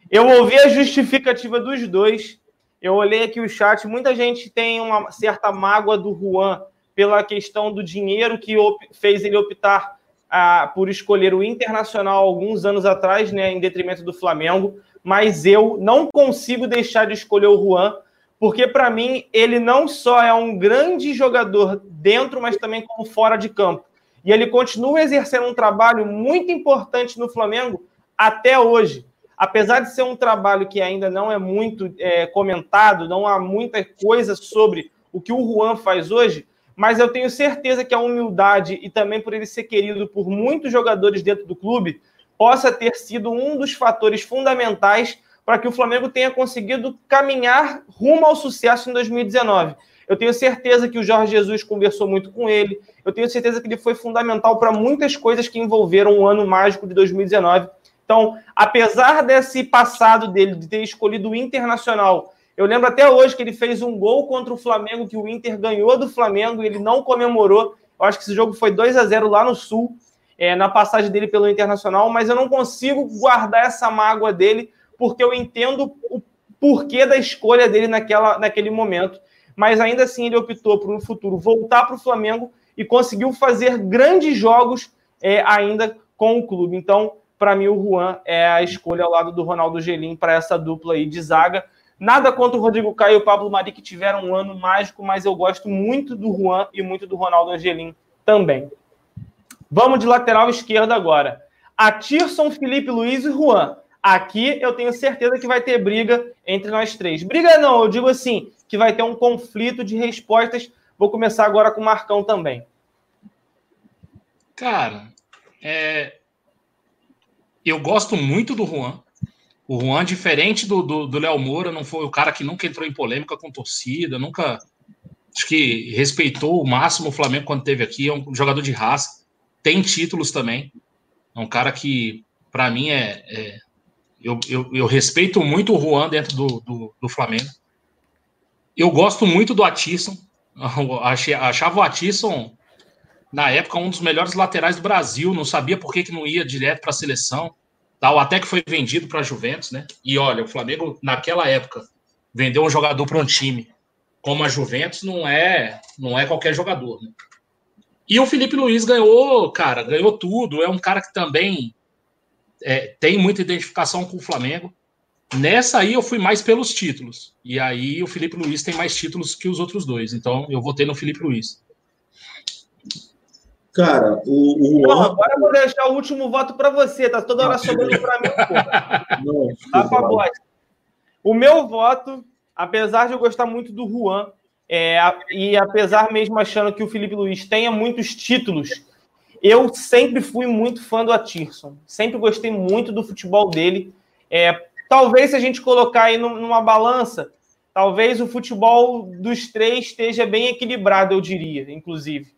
Eu ouvi a justificativa dos dois. Eu olhei aqui o chat. Muita gente tem uma certa mágoa do Juan pela questão do dinheiro que fez ele optar ah, por escolher o Internacional alguns anos atrás, né, em detrimento do Flamengo. Mas eu não consigo deixar de escolher o Juan porque para mim ele não só é um grande jogador dentro, mas também como fora de campo. E ele continua exercendo um trabalho muito importante no Flamengo até hoje. Apesar de ser um trabalho que ainda não é muito é, comentado, não há muita coisa sobre o que o Juan faz hoje, mas eu tenho certeza que a humildade e também por ele ser querido por muitos jogadores dentro do clube possa ter sido um dos fatores fundamentais para que o Flamengo tenha conseguido caminhar rumo ao sucesso em 2019. Eu tenho certeza que o Jorge Jesus conversou muito com ele. Eu tenho certeza que ele foi fundamental para muitas coisas que envolveram o ano mágico de 2019. Então, apesar desse passado dele de ter escolhido o Internacional, eu lembro até hoje que ele fez um gol contra o Flamengo, que o Inter ganhou do Flamengo e ele não comemorou. Eu acho que esse jogo foi 2 a 0 lá no Sul, é, na passagem dele pelo Internacional, mas eu não consigo guardar essa mágoa dele, porque eu entendo o porquê da escolha dele naquela, naquele momento. Mas ainda assim ele optou por no futuro voltar para o Flamengo e conseguiu fazer grandes jogos é, ainda com o clube. Então, para mim, o Juan é a escolha ao lado do Ronaldo Gelim para essa dupla aí de zaga. Nada contra o Rodrigo Caio e o Pablo Mari, que tiveram um ano mágico, mas eu gosto muito do Juan e muito do Ronaldo Angelim também. Vamos de lateral esquerda agora. Atirson, Felipe Luiz e Juan. Aqui eu tenho certeza que vai ter briga entre nós três. Briga não, eu digo assim, que vai ter um conflito de respostas. Vou começar agora com o Marcão também. Cara, é... eu gosto muito do Juan. O Juan, diferente do Léo Moura, não foi o cara que nunca entrou em polêmica com torcida, nunca acho que respeitou o máximo o Flamengo quando teve aqui. É um jogador de raça, tem títulos também. É um cara que, para mim, é, é, eu, eu, eu, respeito muito o Juan dentro do, do, do Flamengo. Eu gosto muito do Atisson. Achava o Atisson, na época, um dos melhores laterais do Brasil. Não sabia por que, que não ia direto para a seleção. Tal, até que foi vendido para a Juventus, né? E olha, o Flamengo, naquela época, vendeu um jogador para um time como a Juventus não é, não é qualquer jogador. Né? E o Felipe Luiz ganhou, cara, ganhou tudo. É um cara que também é, tem muita identificação com o Flamengo. Nessa aí eu fui mais pelos títulos. E aí o Felipe Luiz tem mais títulos que os outros dois. Então eu votei no Felipe Luiz. Cara, o, o Não, agora eu vou deixar o último voto para você. Tá toda hora sobrando para mim, pô. Não, tá pra O meu voto, apesar de eu gostar muito do Juan, é, e apesar mesmo achando que o Felipe Luiz tenha muitos títulos eu sempre fui muito fã do Atirson, sempre gostei muito do futebol dele. É, talvez se a gente colocar aí numa balança, Talvez o futebol dos três esteja bem equilibrado, eu diria, inclusive.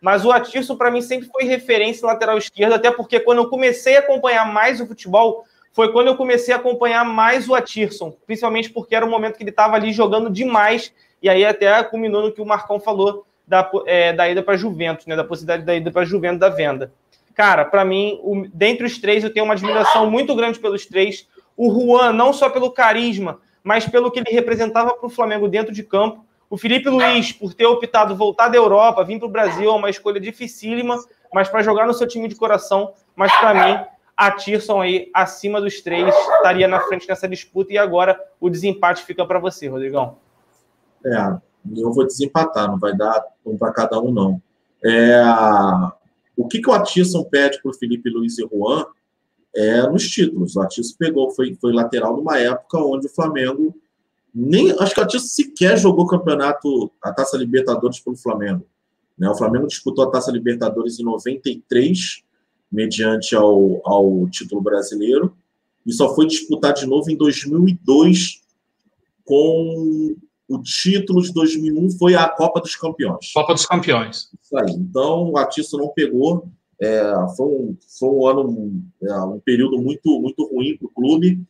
Mas o Atirson, para mim, sempre foi referência lateral esquerdo, até porque quando eu comecei a acompanhar mais o futebol, foi quando eu comecei a acompanhar mais o Atirson, principalmente porque era o momento que ele estava ali jogando demais, e aí até culminou no que o Marcão falou da, é, da ida para Juventus, né? Da possibilidade da ida para Juventus da venda. Cara, para mim, o, dentre os três, eu tenho uma admiração muito grande pelos três. O Juan, não só pelo carisma, mas pelo que ele representava para o Flamengo dentro de campo. O Felipe Luiz, por ter optado voltar da Europa, vir para o Brasil, é uma escolha dificílima, mas para jogar no seu time de coração. Mas para mim, a Tirson aí, acima dos três, estaria na frente nessa disputa. E agora o desempate fica para você, Rodrigão. É, eu vou desempatar, não vai dar um para cada um, não. É, o que, que o Atisson pede para o Felipe Luiz e Juan é nos títulos. O Atisson pegou, foi, foi lateral numa época onde o Flamengo nem. Acho que o Atisson sequer jogou campeonato, a Taça Libertadores pelo Flamengo. Né? O Flamengo disputou a Taça Libertadores em 93, mediante ao, ao título brasileiro, e só foi disputar de novo em 2002 com o título de 2001 foi a Copa dos Campeões. Copa dos Campeões. Isso aí. Então, o Atiço não pegou. É, foi, um, foi um ano, é, um período muito, muito ruim para o clube.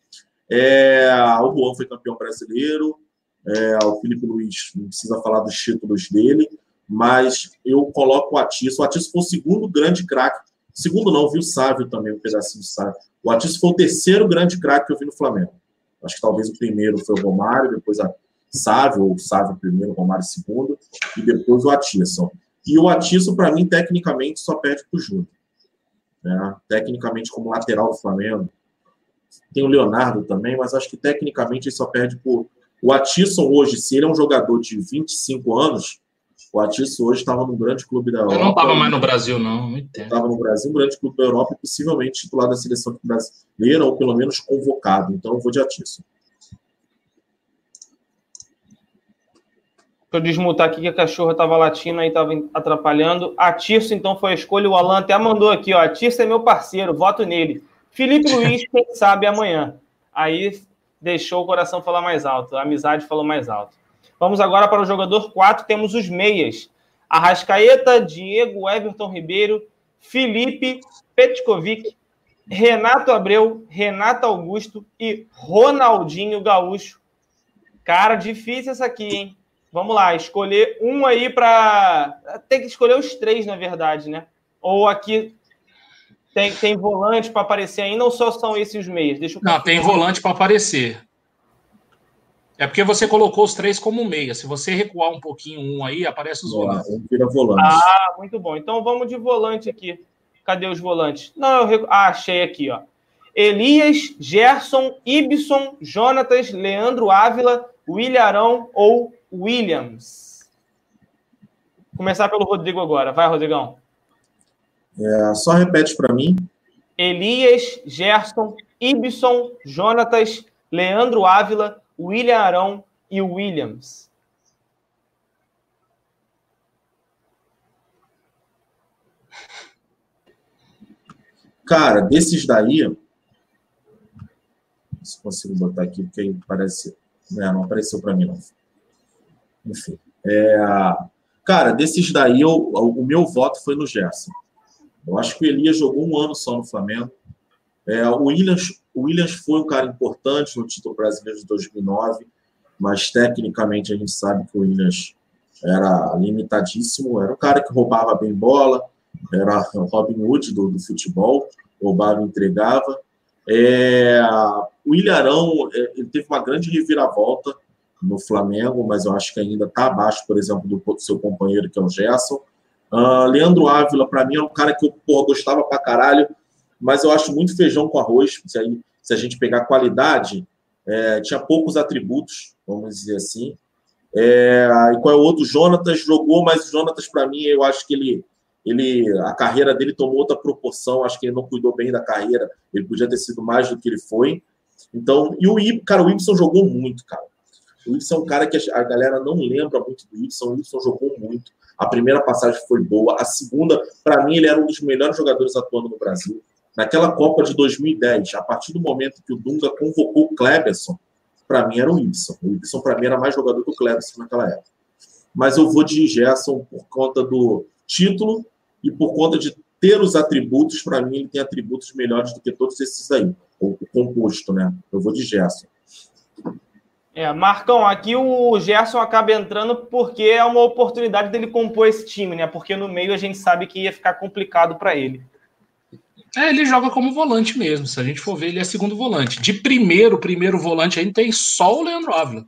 É, o Juan foi campeão brasileiro. É, o Felipe Luiz não precisa falar dos títulos dele, mas eu coloco o Atiço. O Atiço foi o segundo grande craque. Segundo não, viu o Sávio também, um pedacinho de Sávio. O Atiço foi o terceiro grande craque que eu vi no Flamengo. Acho que talvez o primeiro foi o Romário, depois a Sávio, ou Sávio primeiro, Romário segundo, e depois o Atisson. E o Atisson, para mim, tecnicamente, só perde para o Júnior. Né? Tecnicamente, como lateral do Flamengo. Tem o Leonardo também, mas acho que tecnicamente ele só perde por. O Atisson hoje, se ele é um jogador de 25 anos, o Atisson hoje estava num grande clube da Europa. Eu não estava mais no Brasil, não. Estava no Brasil, um grande clube da Europa, e possivelmente titular da seleção brasileira, ou pelo menos convocado. Então eu vou de Atisson. Eu desmutar aqui que a cachorra estava latindo aí, estava atrapalhando. A Tirso, então, foi a escolha. O Alan até mandou aqui, ó. A Tirso é meu parceiro, voto nele. Felipe Luiz, quem sabe amanhã. Aí deixou o coração falar mais alto, a amizade falou mais alto. Vamos agora para o jogador 4, temos os meias. Arrascaeta, Diego, Everton Ribeiro, Felipe, Petkovic, Renato Abreu, Renato Augusto e Ronaldinho Gaúcho. Cara, difícil essa aqui, hein? Vamos lá, escolher um aí para. Tem que escolher os três, na verdade, né? Ou aqui tem, tem volante para aparecer ainda ou só são esses meios? Deixa eu Não, tem volante para aparecer. É porque você colocou os três como meia. Se você recuar um pouquinho um aí, aparece os volantes. Vira volante. Ah, muito bom. Então vamos de volante aqui. Cadê os volantes? Não, eu recu... ah, achei aqui, ó. Elias, Gerson, Ibson, Jonatas, Leandro Ávila, William ou Williams. Vou começar pelo Rodrigo agora. Vai, Rodrigão. É, só repete para mim. Elias, Gerson, Ibson, Jonatas, Leandro Ávila, William Arão e Williams. Cara, desses daí. Se consigo botar aqui, porque parece. Não, não apareceu para mim, não. Enfim. É, cara, desses daí, eu, o meu voto foi no Gerson. Eu acho que o Elias jogou um ano só no Flamengo. É, o, Williams, o Williams foi um cara importante no título brasileiro de 2009, mas tecnicamente a gente sabe que o Williams era limitadíssimo. Era um cara que roubava bem bola, era o Robin Hood do, do futebol, roubava e entregava. É, o Ilharão é, ele teve uma grande reviravolta no Flamengo, mas eu acho que ainda está abaixo, por exemplo, do seu companheiro, que é o Gerson. Uh, Leandro Ávila, para mim, é um cara que eu porra, gostava pra caralho, mas eu acho muito feijão com arroz. Se, aí, se a gente pegar qualidade, é, tinha poucos atributos, vamos dizer assim. É, e qual é o outro? Jonatas jogou, mas o Jonatas, para mim, eu acho que ele, ele, a carreira dele tomou outra proporção. Acho que ele não cuidou bem da carreira. Ele podia ter sido mais do que ele foi. Então, e o I, cara, o Ibson jogou muito, cara. O Ibson é um cara que a galera não lembra muito do Ibson. O Ibson jogou muito. A primeira passagem foi boa. A segunda, para mim, ele era um dos melhores jogadores atuando no Brasil. Naquela Copa de 2010, a partir do momento que o Dunga convocou o Kleberson para mim era o Ibson. O Ibson, para mim, era mais jogador que o Cleverson naquela época. Mas eu vou de Gerson por conta do título e por conta de ter os atributos. Para mim, ele tem atributos melhores do que todos esses aí. O composto, né? Eu vou de Gerson. É, Marcão, aqui o Gerson acaba entrando porque é uma oportunidade dele compor esse time, né? Porque no meio a gente sabe que ia ficar complicado para ele. É, ele joga como volante mesmo. Se a gente for ver, ele é segundo volante. De primeiro, primeiro volante aí tem só o Leandro Ávila.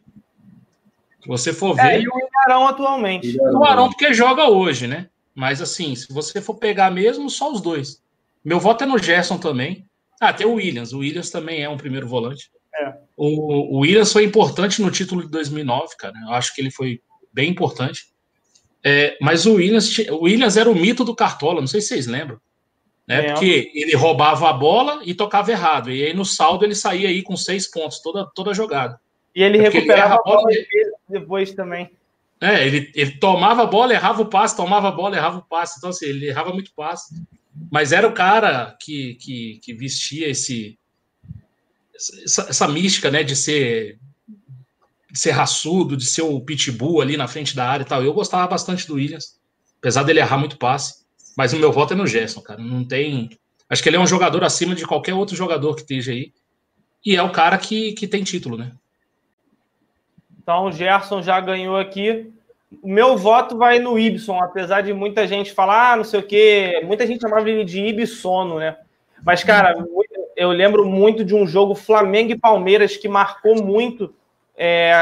Se você for é, ver. É, e o Arão atualmente. O Arão, porque joga hoje, né? Mas assim, se você for pegar mesmo, só os dois. Meu voto é no Gerson também. Ah, tem o Williams. O Williams também é um primeiro volante. É. O, o Williams foi importante no título de 2009, cara. Eu acho que ele foi bem importante. É, mas o Williams, o Williams era o mito do Cartola, não sei se vocês lembram. Né? É. Porque ele roubava a bola e tocava errado. E aí no saldo ele saía aí com seis pontos toda, toda jogada. E ele é recuperava ele a bola depois também. É, ele, ele tomava a bola, errava o passe, tomava a bola, errava o passe. Então, assim, ele errava muito passe. Mas era o cara que, que, que vestia esse, essa, essa mística, né, de ser de ser raçudo, de ser o pitbull ali na frente da área e tal. Eu gostava bastante do Williams, apesar dele errar muito passe. Mas o meu voto é no Gerson, cara. Não tem. Acho que ele é um jogador acima de qualquer outro jogador que esteja aí. E é o cara que, que tem título, né? Então o Gerson já ganhou aqui. O meu voto vai no Ibson, apesar de muita gente falar, ah, não sei o quê. Muita gente chamava ele de Ibsono, né? Mas, cara, eu lembro muito de um jogo Flamengo e Palmeiras que marcou muito é,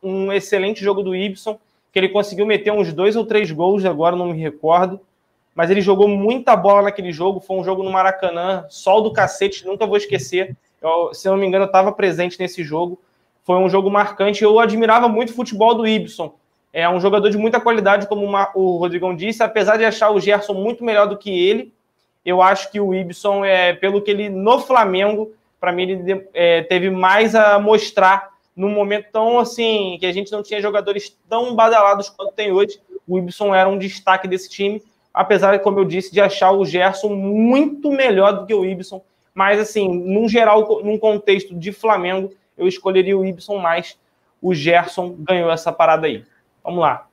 um excelente jogo do Ibson, que ele conseguiu meter uns dois ou três gols, agora não me recordo. Mas ele jogou muita bola naquele jogo. Foi um jogo no Maracanã, sol do cacete, nunca vou esquecer. Eu, se não me engano, eu estava presente nesse jogo. Foi um jogo marcante. Eu admirava muito o futebol do Ibson. É um jogador de muita qualidade, como o Rodrigão disse, apesar de achar o Gerson muito melhor do que ele eu acho que o Ibson, é, pelo que ele no Flamengo, para mim, ele é, teve mais a mostrar num momento tão assim, que a gente não tinha jogadores tão badalados quanto tem hoje. O Ibson era um destaque desse time, apesar, como eu disse, de achar o Gerson muito melhor do que o Ibson. Mas, assim, num geral, num contexto de Flamengo, eu escolheria o Ibson mais. O Gerson ganhou essa parada aí. Vamos lá.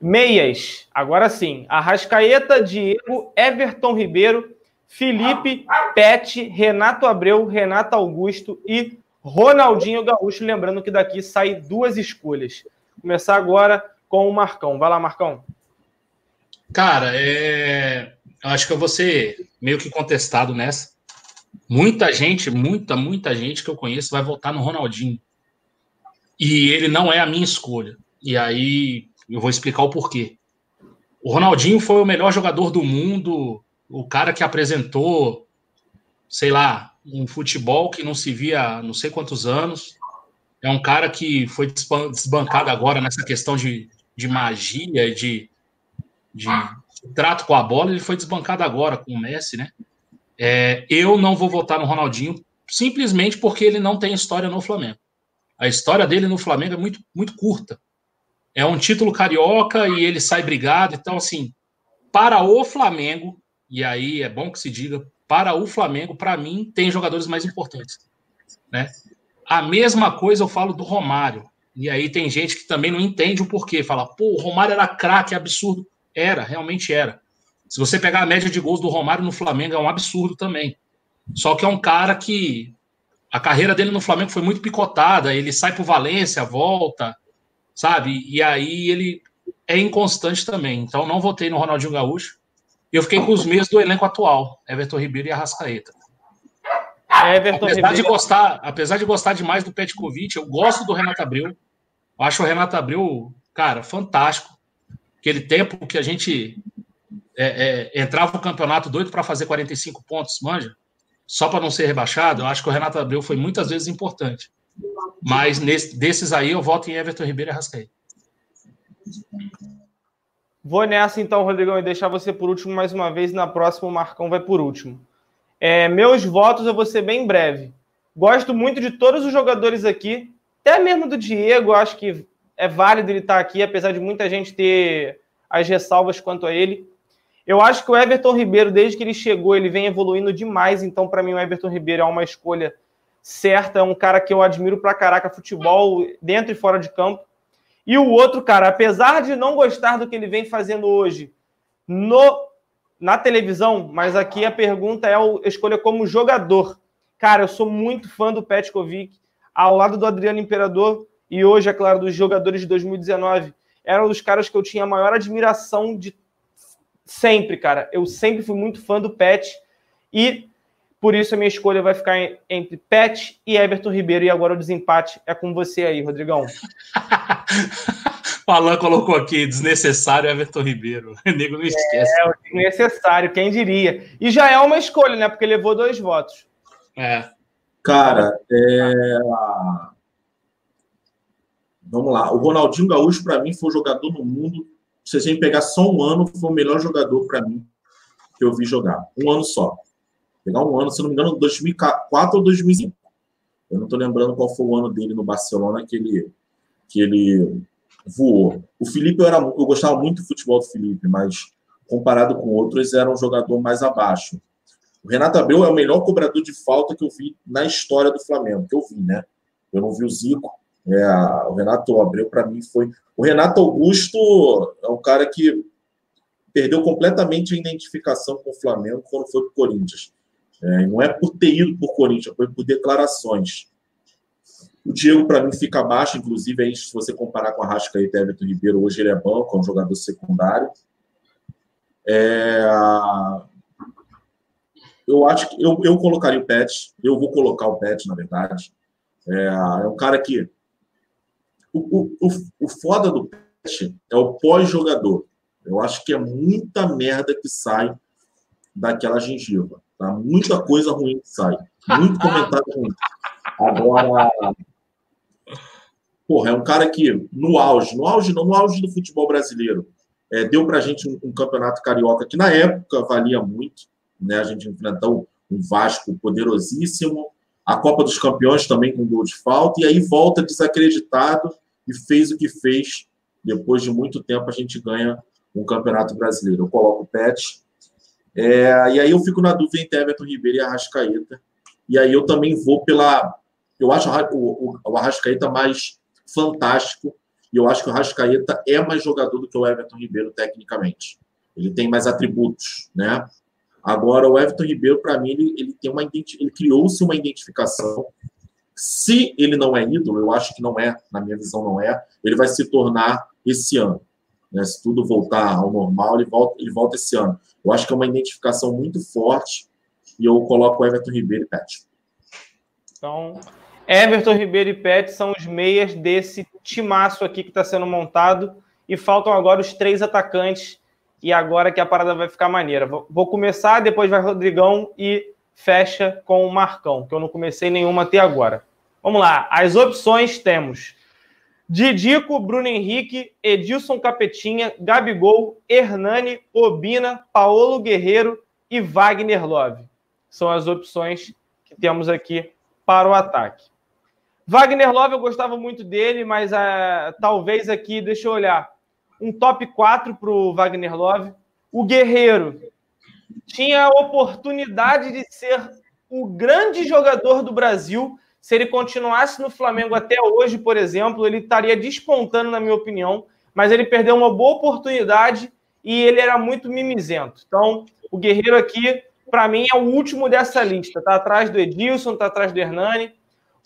Meias, agora sim. Arrascaeta, Diego, Everton Ribeiro, Felipe, Pet, Renato Abreu, Renato Augusto e Ronaldinho Gaúcho. Lembrando que daqui sai duas escolhas. Vou começar agora com o Marcão. Vai lá, Marcão. Cara, é... acho que eu vou ser meio que contestado nessa. Muita gente, muita, muita gente que eu conheço vai votar no Ronaldinho. E ele não é a minha escolha. E aí eu vou explicar o porquê. O Ronaldinho foi o melhor jogador do mundo, o cara que apresentou, sei lá, um futebol que não se via há não sei quantos anos. É um cara que foi desbancado agora nessa questão de, de magia, de, de trato com a bola. Ele foi desbancado agora com o Messi, né? É, eu não vou votar no Ronaldinho simplesmente porque ele não tem história no Flamengo. A história dele no Flamengo é muito, muito curta. É um título carioca e ele sai brigado. Então, assim, para o Flamengo, e aí é bom que se diga, para o Flamengo, para mim, tem jogadores mais importantes. Né? A mesma coisa eu falo do Romário. E aí tem gente que também não entende o porquê. Fala, pô, o Romário era craque, absurdo. Era, realmente era. Se você pegar a média de gols do Romário no Flamengo, é um absurdo também. Só que é um cara que a carreira dele no Flamengo foi muito picotada. Ele sai para o Valência, volta, sabe? E aí ele é inconstante também. Então não votei no Ronaldinho Gaúcho. Eu fiquei com os mesmos do elenco atual, Everton Ribeiro e Arrascaeta. Everton apesar Ribeiro. de gostar, apesar de gostar demais do Petkovic, eu gosto do Renato Abreu. Eu acho o Renato Abreu, cara, fantástico. Aquele tempo que a gente é, é, entrava no campeonato doido para fazer 45 pontos, manja, só para não ser rebaixado, eu acho que o Renato Abreu foi muitas vezes importante. Mas nesse, desses aí eu voto em Everton Ribeiro e Arrascaeta. Vou nessa então, Rodrigão, e deixar você por último mais uma vez. Na próxima, o Marcão vai por último. É, meus votos eu vou ser bem breve. Gosto muito de todos os jogadores aqui, até mesmo do Diego. Acho que é válido ele estar aqui, apesar de muita gente ter as ressalvas quanto a ele. Eu acho que o Everton Ribeiro, desde que ele chegou, ele vem evoluindo demais. Então, para mim, o Everton Ribeiro é uma escolha certa, é um cara que eu admiro pra caraca futebol, dentro e fora de campo. E o outro, cara, apesar de não gostar do que ele vem fazendo hoje no, na televisão, mas aqui a pergunta é a escolha como jogador. Cara, eu sou muito fã do Petkovic, ao lado do Adriano Imperador, e hoje, é claro, dos jogadores de 2019. Era um dos caras que eu tinha a maior admiração de sempre, cara. Eu sempre fui muito fã do Pet, e por isso a minha escolha vai ficar entre Pet e Everton Ribeiro. E agora o desempate é com você aí, Rodrigão. o Alan colocou aqui, desnecessário Everton Ribeiro. O nego não esquece. É, desnecessário, quem diria. E já é uma escolha, né? Porque levou dois votos. É. Cara, é... vamos lá. O Ronaldinho Gaúcho, para mim, foi o jogador no mundo. Se a gente pegar só um ano, foi o melhor jogador para mim que eu vi jogar. Um ano só. Pegar um ano, se não me engano, 2004 ou 2005. Eu não estou lembrando qual foi o ano dele no Barcelona que ele, que ele voou. O Felipe, eu, era, eu gostava muito do futebol do Felipe, mas comparado com outros, era um jogador mais abaixo. O Renato Abreu é o melhor cobrador de falta que eu vi na história do Flamengo, que eu vi, né? Eu não vi o Zico. É, o Renato Abreu, para mim, foi. O Renato Augusto é um cara que perdeu completamente a identificação com o Flamengo quando foi para o Corinthians. É, não é por ter ido por Corinthians, foi por declarações. O Diego, para mim, fica abaixo, inclusive, aí, se você comparar com a Rascaeta e Everton Ribeiro, hoje ele é banco, é um jogador secundário. É... Eu acho que eu, eu colocaria o Pet, eu vou colocar o Pet, na verdade. É, é um cara que. O, o, o foda do Pet é o pós-jogador. Eu acho que é muita merda que sai daquela gengiva. Tá? Muita coisa ruim que sai. Muito comentário ruim. Agora, porra, é um cara que, no auge, no auge, não, no auge do futebol brasileiro, é, deu pra gente um, um, campeonato carioca que na época valia muito. Né? A gente enfrentou um Vasco poderosíssimo, a Copa dos Campeões também com gol de falta, e aí volta desacreditado e fez o que fez. Depois de muito tempo, a gente ganha um campeonato brasileiro. Eu coloco o Pet é, e aí eu fico na dúvida entre Everton Ribeiro e Arrascaeta. E aí eu também vou pela. Eu acho o, o Arrascaeta mais fantástico. E eu acho que o Arrascaeta é mais jogador do que o Everton Ribeiro, tecnicamente. Ele tem mais atributos, né? Agora, o Everton Ribeiro, para mim, ele, ele tem uma ele criou-se uma identificação. Se ele não é ídolo, eu acho que não é, na minha visão não é, ele vai se tornar esse ano. Né? Se tudo voltar ao normal, ele volta, ele volta esse ano. Eu acho que é uma identificação muito forte e eu coloco Everton Ribeiro e Pet. Então, Everton Ribeiro e Pet são os meias desse timaço aqui que está sendo montado e faltam agora os três atacantes e agora que a parada vai ficar maneira. Vou começar, depois vai Rodrigão e fecha com o Marcão, que eu não comecei nenhuma até agora. Vamos lá, as opções temos Didico, Bruno Henrique, Edilson Capetinha, Gabigol, Hernani, Obina, Paulo Guerreiro e Wagner Love. São as opções que temos aqui para o ataque. Wagner Love, eu gostava muito dele, mas uh, talvez aqui, deixa eu olhar, um top 4 para o Wagner Love. O Guerreiro tinha a oportunidade de ser o grande jogador do Brasil se ele continuasse no Flamengo até hoje, por exemplo, ele estaria despontando, na minha opinião, mas ele perdeu uma boa oportunidade e ele era muito mimizento. Então, o Guerreiro aqui, para mim, é o último dessa lista. Está atrás do Edilson, está atrás do Hernani.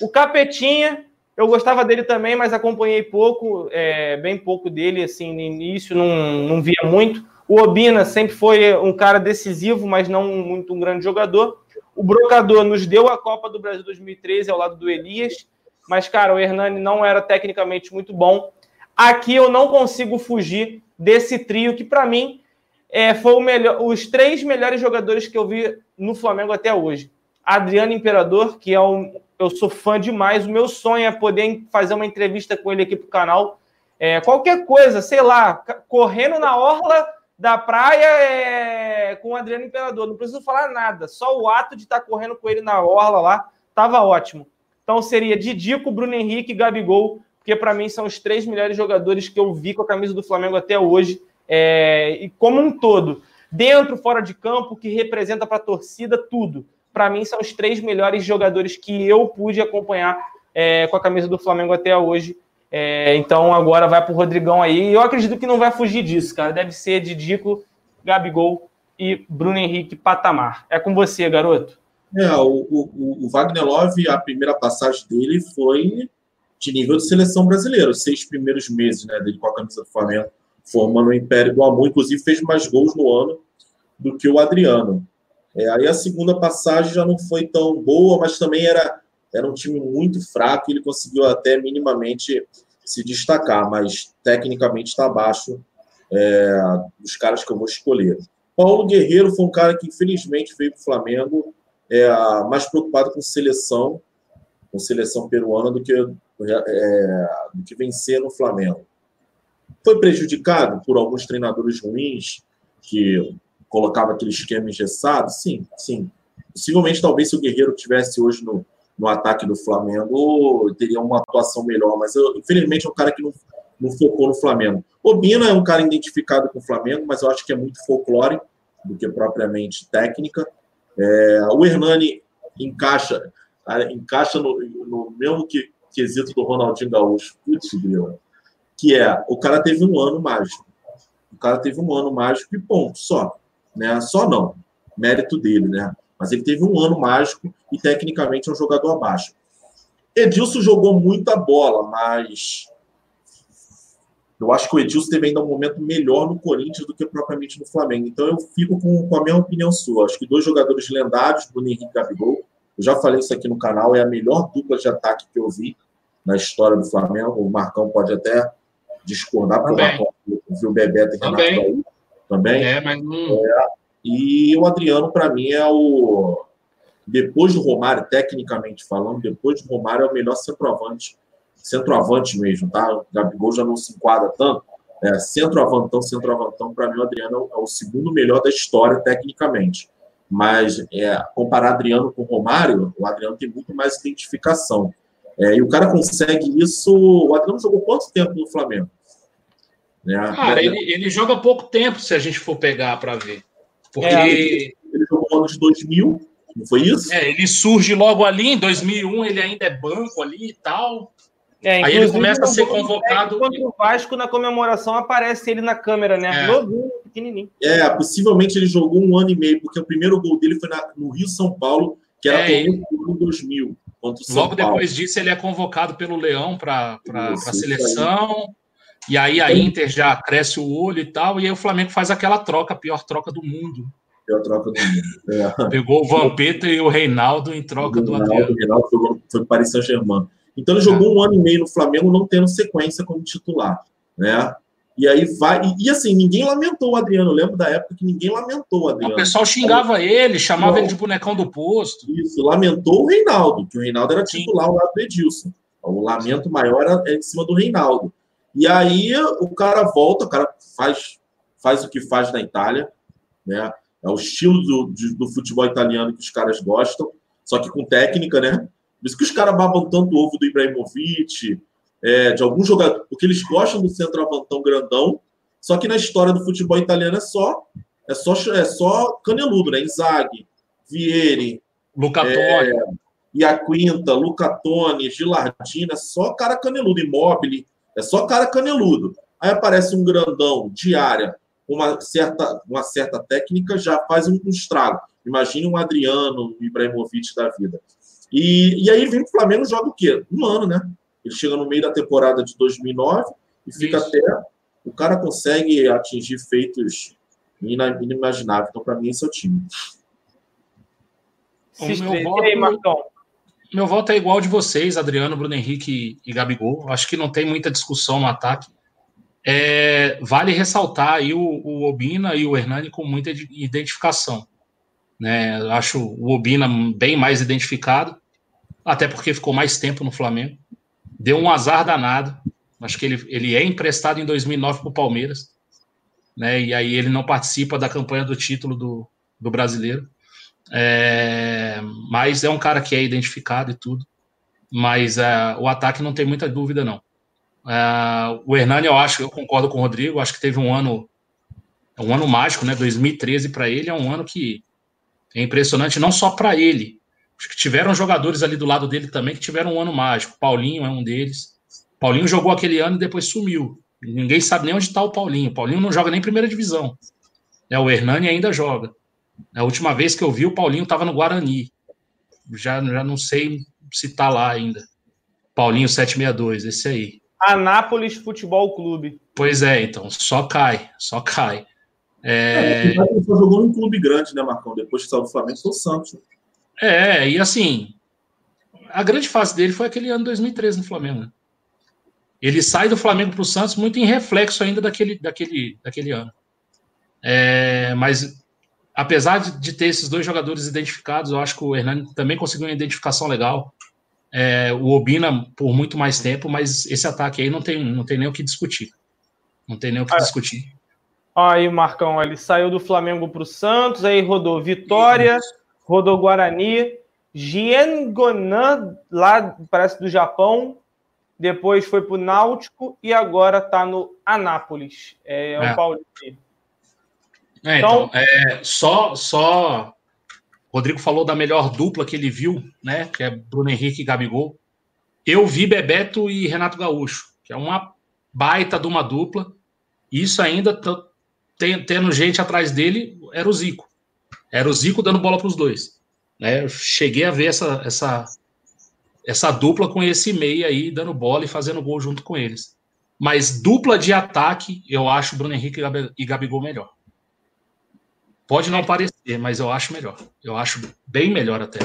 O Capetinha, eu gostava dele também, mas acompanhei pouco, é, bem pouco dele, assim, no início, não, não via muito. O Obina sempre foi um cara decisivo, mas não muito um grande jogador. O Brocador nos deu a Copa do Brasil 2013 ao lado do Elias, mas, cara, o Hernani não era tecnicamente muito bom. Aqui eu não consigo fugir desse trio que, para mim, é, foi o melhor, os três melhores jogadores que eu vi no Flamengo até hoje. Adriano Imperador, que é um, eu sou fã demais. O meu sonho é poder fazer uma entrevista com ele aqui pro canal. É, qualquer coisa, sei lá, correndo na orla da praia é, com o Adriano Imperador. Não preciso falar nada. Só o ato de estar correndo com ele na orla lá estava ótimo. Então seria Didico, Bruno Henrique e Gabigol, porque para mim são os três melhores jogadores que eu vi com a camisa do Flamengo até hoje. É, e como um todo, dentro, fora de campo, que representa para a torcida tudo. para mim, são os três melhores jogadores que eu pude acompanhar é, com a camisa do Flamengo até hoje. É, então agora vai para o Rodrigão aí. Eu acredito que não vai fugir disso, cara. Deve ser Didico, Gabigol e Bruno Henrique Patamar. É com você, garoto. É, o, o, o Wagner Love, a primeira passagem dele foi de nível de seleção brasileira, os seis primeiros meses né, dele com a camisa do Flamengo, formando o Império do Amor, inclusive fez mais gols no ano do que o Adriano. É, aí a segunda passagem já não foi tão boa, mas também era, era um time muito fraco e ele conseguiu até minimamente se destacar, mas tecnicamente está abaixo é, dos caras que eu vou escolher. Paulo Guerreiro foi um cara que infelizmente veio para o Flamengo é, mais preocupado com seleção, com seleção peruana do que, é, do que vencer no Flamengo. Foi prejudicado por alguns treinadores ruins que colocava aquele esquema engessado? Sim, sim. Possivelmente, talvez, se o Guerreiro tivesse hoje no, no ataque do Flamengo, teria uma atuação melhor, mas eu, infelizmente é um cara que não, não focou no Flamengo. O Bina é um cara identificado com o Flamengo, mas eu acho que é muito folclore do que propriamente técnica. É, o Hernani encaixa, encaixa no, no mesmo que, quesito do Ronaldinho Gaúcho, putz, que é o cara teve um ano mágico. O cara teve um ano mágico e ponto, só né? Só não, mérito dele, né? Mas ele teve um ano mágico e tecnicamente é um jogador abaixo. Edilson jogou muita bola, mas eu acho que o Edilson teve ainda um momento melhor no Corinthians do que propriamente no Flamengo. Então eu fico com, com a mesma opinião sua. Acho que dois jogadores lendários, Bruno Henrique e Gabigol. Eu já falei isso aqui no canal, é a melhor dupla de ataque que eu vi na história do Flamengo. O Marcão pode até discordar, porque o Marcão viu o Bebeto e Renato Também. Também. É, mas não. E o Adriano, para mim, é o. Depois do Romário, tecnicamente falando, depois do Romário, é o melhor centroavante. Centroavante mesmo, tá? O Gabigol já não se enquadra tanto. É, centroavantão, centroavantão, para mim, o Adriano é o segundo melhor da história, tecnicamente. Mas, é, comparar Adriano com Romário, o Adriano tem muito mais identificação. É, e o cara consegue isso. O Adriano jogou quanto tempo no Flamengo? Né? Cara, ele, ele joga pouco tempo, se a gente for pegar para ver. Porque É, Ele jogou no ano de 2000, não foi isso? é, ele surge logo ali, em 2001 ele ainda é banco ali e tal. É, Aí ele começa a ser no convocado- Contra o Vasco, na comemoração, aparece ele na câmera, né? É. Novinho, pequenininho. É, possivelmente ele jogou um ano e meio, porque o primeiro gol dele foi na- no Rio São Paulo, que era É, do ano 2000, contra o São Logo Paulo. depois disso, ele é convocado pelo Leão para a seleção. E aí a Inter já cresce o olho e tal. E aí o Flamengo faz aquela troca, a pior troca do mundo. A troca do mundo. É. Pegou o Vampeta e o Reinaldo em troca do Ronaldo, Adriano. o Reinaldo foi para Paris Saint-Germain. Então ele jogou um ano e meio no Flamengo, não tendo sequência como titular, né? E aí vai. E, e, assim, ninguém lamentou o Adriano. Eu lembro da época que ninguém lamentou o O Adriano. pessoal xingava ele, chamava Não. ele de bonecão do posto. Isso, lamentou o Reinaldo, que o Reinaldo era Sim. titular ao lado do Edilson. O lamento maior era é em cima do Reinaldo. E aí o cara volta, o cara faz, faz o que faz na Itália, né? É o estilo do, de- do futebol italiano que os caras gostam, só que com técnica, né? Por isso que os caras babam tanto o ovo do Ibrahimovic, é, de alguns jogadores, porque eles gostam do centroavantão grandão, só que na história do futebol italiano é só é só, é só caneludo, né? Inzaghi, Vieri, Luca É. Iaquinta, Luca Toni, Gilardina, é só cara caneludo, Immobile, é só cara caneludo. Aí aparece um grandão de área, com uma certa, uma certa técnica, já faz um, um estrago. Imagine um Adriano, um Ibrahimovic da vida. E, e aí vem o Flamengo joga o quê? Um ano, né? Ele chega no meio da temporada de 2009 e fica Isso. até. O cara consegue atingir feitos inimagináveis. Então, para mim, esse é o time. O Se meu estreia. voto- E aí, Marcão? Meu voto é igual de vocês, Adriano, Bruno Henrique e Gabigol. Acho que não tem muita discussão no ataque. É, vale ressaltar aí o, o Obina e o Hernani com muita ide- identificação. Né? Acho o Obina bem mais identificado, até porque ficou mais tempo no Flamengo. Deu um azar danado. Acho que ele, ele é emprestado em 2009 para o Palmeiras. Né? E aí ele não participa da campanha do título do, do brasileiro. É, mas é um cara que é identificado e tudo. Mas é, o ataque não tem muita dúvida, não. É, o Hernani, eu acho, eu concordo com o Rodrigo, acho que teve um ano, um ano mágico, né? 2013 para ele é um ano que É impressionante, não só para ele. Acho que tiveram jogadores ali do lado dele também que tiveram um ano mágico. Paulinho é um deles. Paulinho jogou aquele ano e depois sumiu. Ninguém sabe nem onde está o Paulinho. Paulinho não joga nem primeira divisão. É, o Hernani ainda joga. A última vez que eu vi, o Paulinho estava no Guarani. Já, já não sei se está lá ainda. Paulinho 762, esse aí. Anápolis Futebol Clube. Pois é, então, só cai, só cai. É... é ele só jogou num clube grande, né, Marcão? Depois que saiu do Flamengo, foi o Santos. É, e assim, a grande fase dele foi aquele ano 2013 no Flamengo. Né? Ele sai do Flamengo para o Santos muito em reflexo ainda daquele, daquele, daquele ano. É, mas apesar de, de, ter esses dois jogadores identificados, eu acho que o Hernani também conseguiu uma identificação legal. É, o Obina por muito mais tempo, mas esse ataque aí não tem, não tem nem o que discutir. Não tem nem o que é. discutir. Aí, Marcão, ele saiu do Flamengo para o Santos, aí rodou Vitória, rodou Guarani, Jiangonan, lá parece do Japão, depois foi para o Náutico e agora está no Anápolis. É, é o é. É, então, então é, só, só Rodrigo falou da melhor dupla que ele viu, né? Que é Bruno Henrique e Gabigol. Eu vi Bebeto e Renato Gaúcho, que é uma baita de uma dupla. Isso ainda tendo gente atrás dele era o Zico. Era o Zico dando bola para os dois. Né? Eu cheguei a ver essa, essa, essa dupla com esse meia aí, dando bola e fazendo gol junto com eles. Mas dupla de ataque, eu acho Bruno Henrique e Gabigol melhor. Pode não parecer, mas eu acho melhor. Eu acho bem melhor até.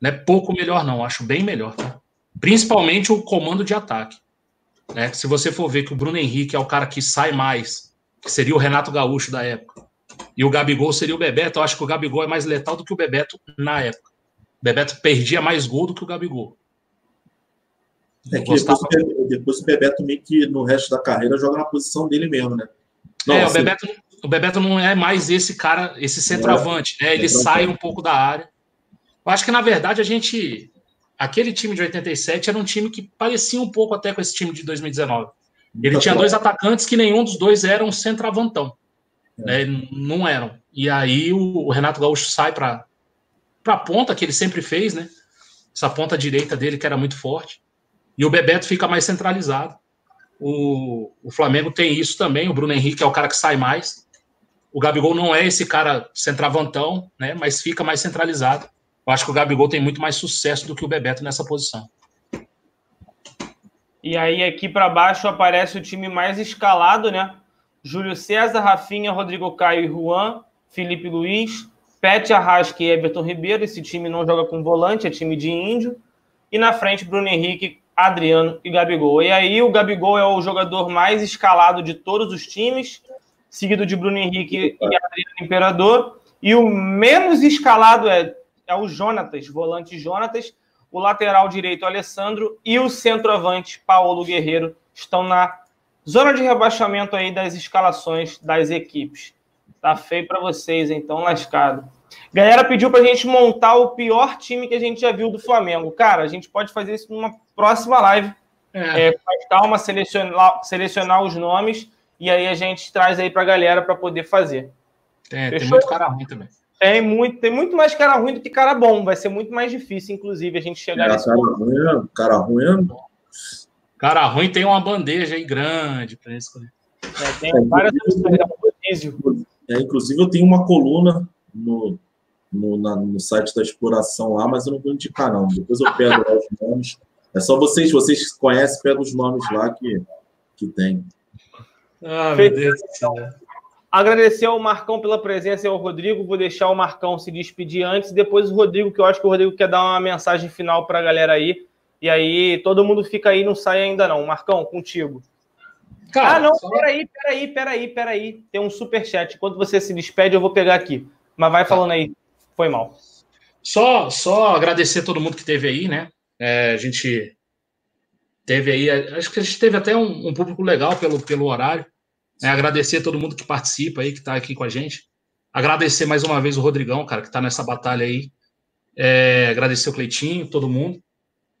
Não é pouco melhor, não. Eu acho bem melhor. Tá? Principalmente o comando de ataque. Né? Se você for ver que o Bruno Henrique é o cara que sai mais, que seria o Renato Gaúcho da época, e o Gabigol seria o Bebeto, eu acho que o Gabigol é mais letal do que o Bebeto na época. O Bebeto perdia mais gol do que o Gabigol. É que depois, depois, o Bebeto meio que no resto da carreira joga na posição dele mesmo, né? é, o Bebeto, o Bebeto não é mais esse cara, esse centroavante, né? Ele sai um pouco da área. Eu acho que, na verdade, a gente. Aquele time de 87 era um time que parecia um pouco até com esse time de 2019. Ele tinha dois atacantes que nenhum dos dois era um centroavantão. É. Né? Não eram. E aí o, Renato Gaúcho sai para a ponta que ele sempre fez, né? Essa ponta direita dele que era muito forte. E o Bebeto fica mais centralizado. O, o Flamengo tem isso também. O Bruno Henrique é o cara que sai mais. O Gabigol não é esse cara centravantão, né? Mas fica mais centralizado. Eu acho que o Gabigol tem muito mais sucesso do que o Bebeto nessa posição. E aí aqui para baixo aparece o time mais escalado, né? Júlio César, Rafinha, Rodrigo Caio e Juan, Felipe Luiz, Pet Arrasque e Everton Ribeiro. Esse time não joga com volante, é time de índio. E na frente, Bruno Henrique, Adriano e Gabigol. E aí o Gabigol é o jogador mais escalado de todos os times seguido de Bruno Henrique e Adriano Imperador. E o menos escalado é, é o Jonatas, volante Jonatas, o lateral direito Alessandro e o centroavante Paulo Guerreiro estão na zona de rebaixamento aí das escalações das equipes. Tá feio para vocês, então, lascado. Galera pediu para a gente montar o pior time que a gente já viu do Flamengo. Cara, a gente pode fazer isso numa próxima live. É. É, com calma, selecionar, selecionar os nomes e aí a gente traz aí para a galera para poder fazer. É, tem muito cara ruim também. Tem muito, tem muito mais cara ruim do que cara bom. Vai ser muito mais difícil, inclusive, a gente chegar é, nesse cara ponto. Ruim, é, cara ruim. Cara ruim tem uma bandeja aí grande para escolher. É, tem é, várias é, inclusive, eu tenho uma coluna no, no, na, no site da exploração lá, mas eu não vou indicar, não. Depois eu pego os nomes. É só vocês, vocês conhecem, pega os nomes lá que, que tem. Ah, meu Deus do céu. Agradecer ao Marcão pela presença e ao Rodrigo. Vou deixar o Marcão se despedir antes, depois o Rodrigo, que eu acho que o Rodrigo quer dar uma mensagem final para a galera aí. E aí todo mundo fica aí, não sai ainda não. Marcão, contigo. Cara, ah, não, só... peraí, peraí, peraí, peraí. Tem um super chat. Quando você se despede, eu vou pegar aqui. Mas vai tá. falando aí. Foi mal. Só, só agradecer todo mundo que teve aí, né? É, a gente teve aí, acho que a gente teve até um, um público legal pelo, pelo horário. Né? Agradecer a todo mundo que participa aí, que está aqui com a gente. Agradecer mais uma vez o Rodrigão, cara, que está nessa batalha aí. É, agradecer o Cleitinho, todo mundo.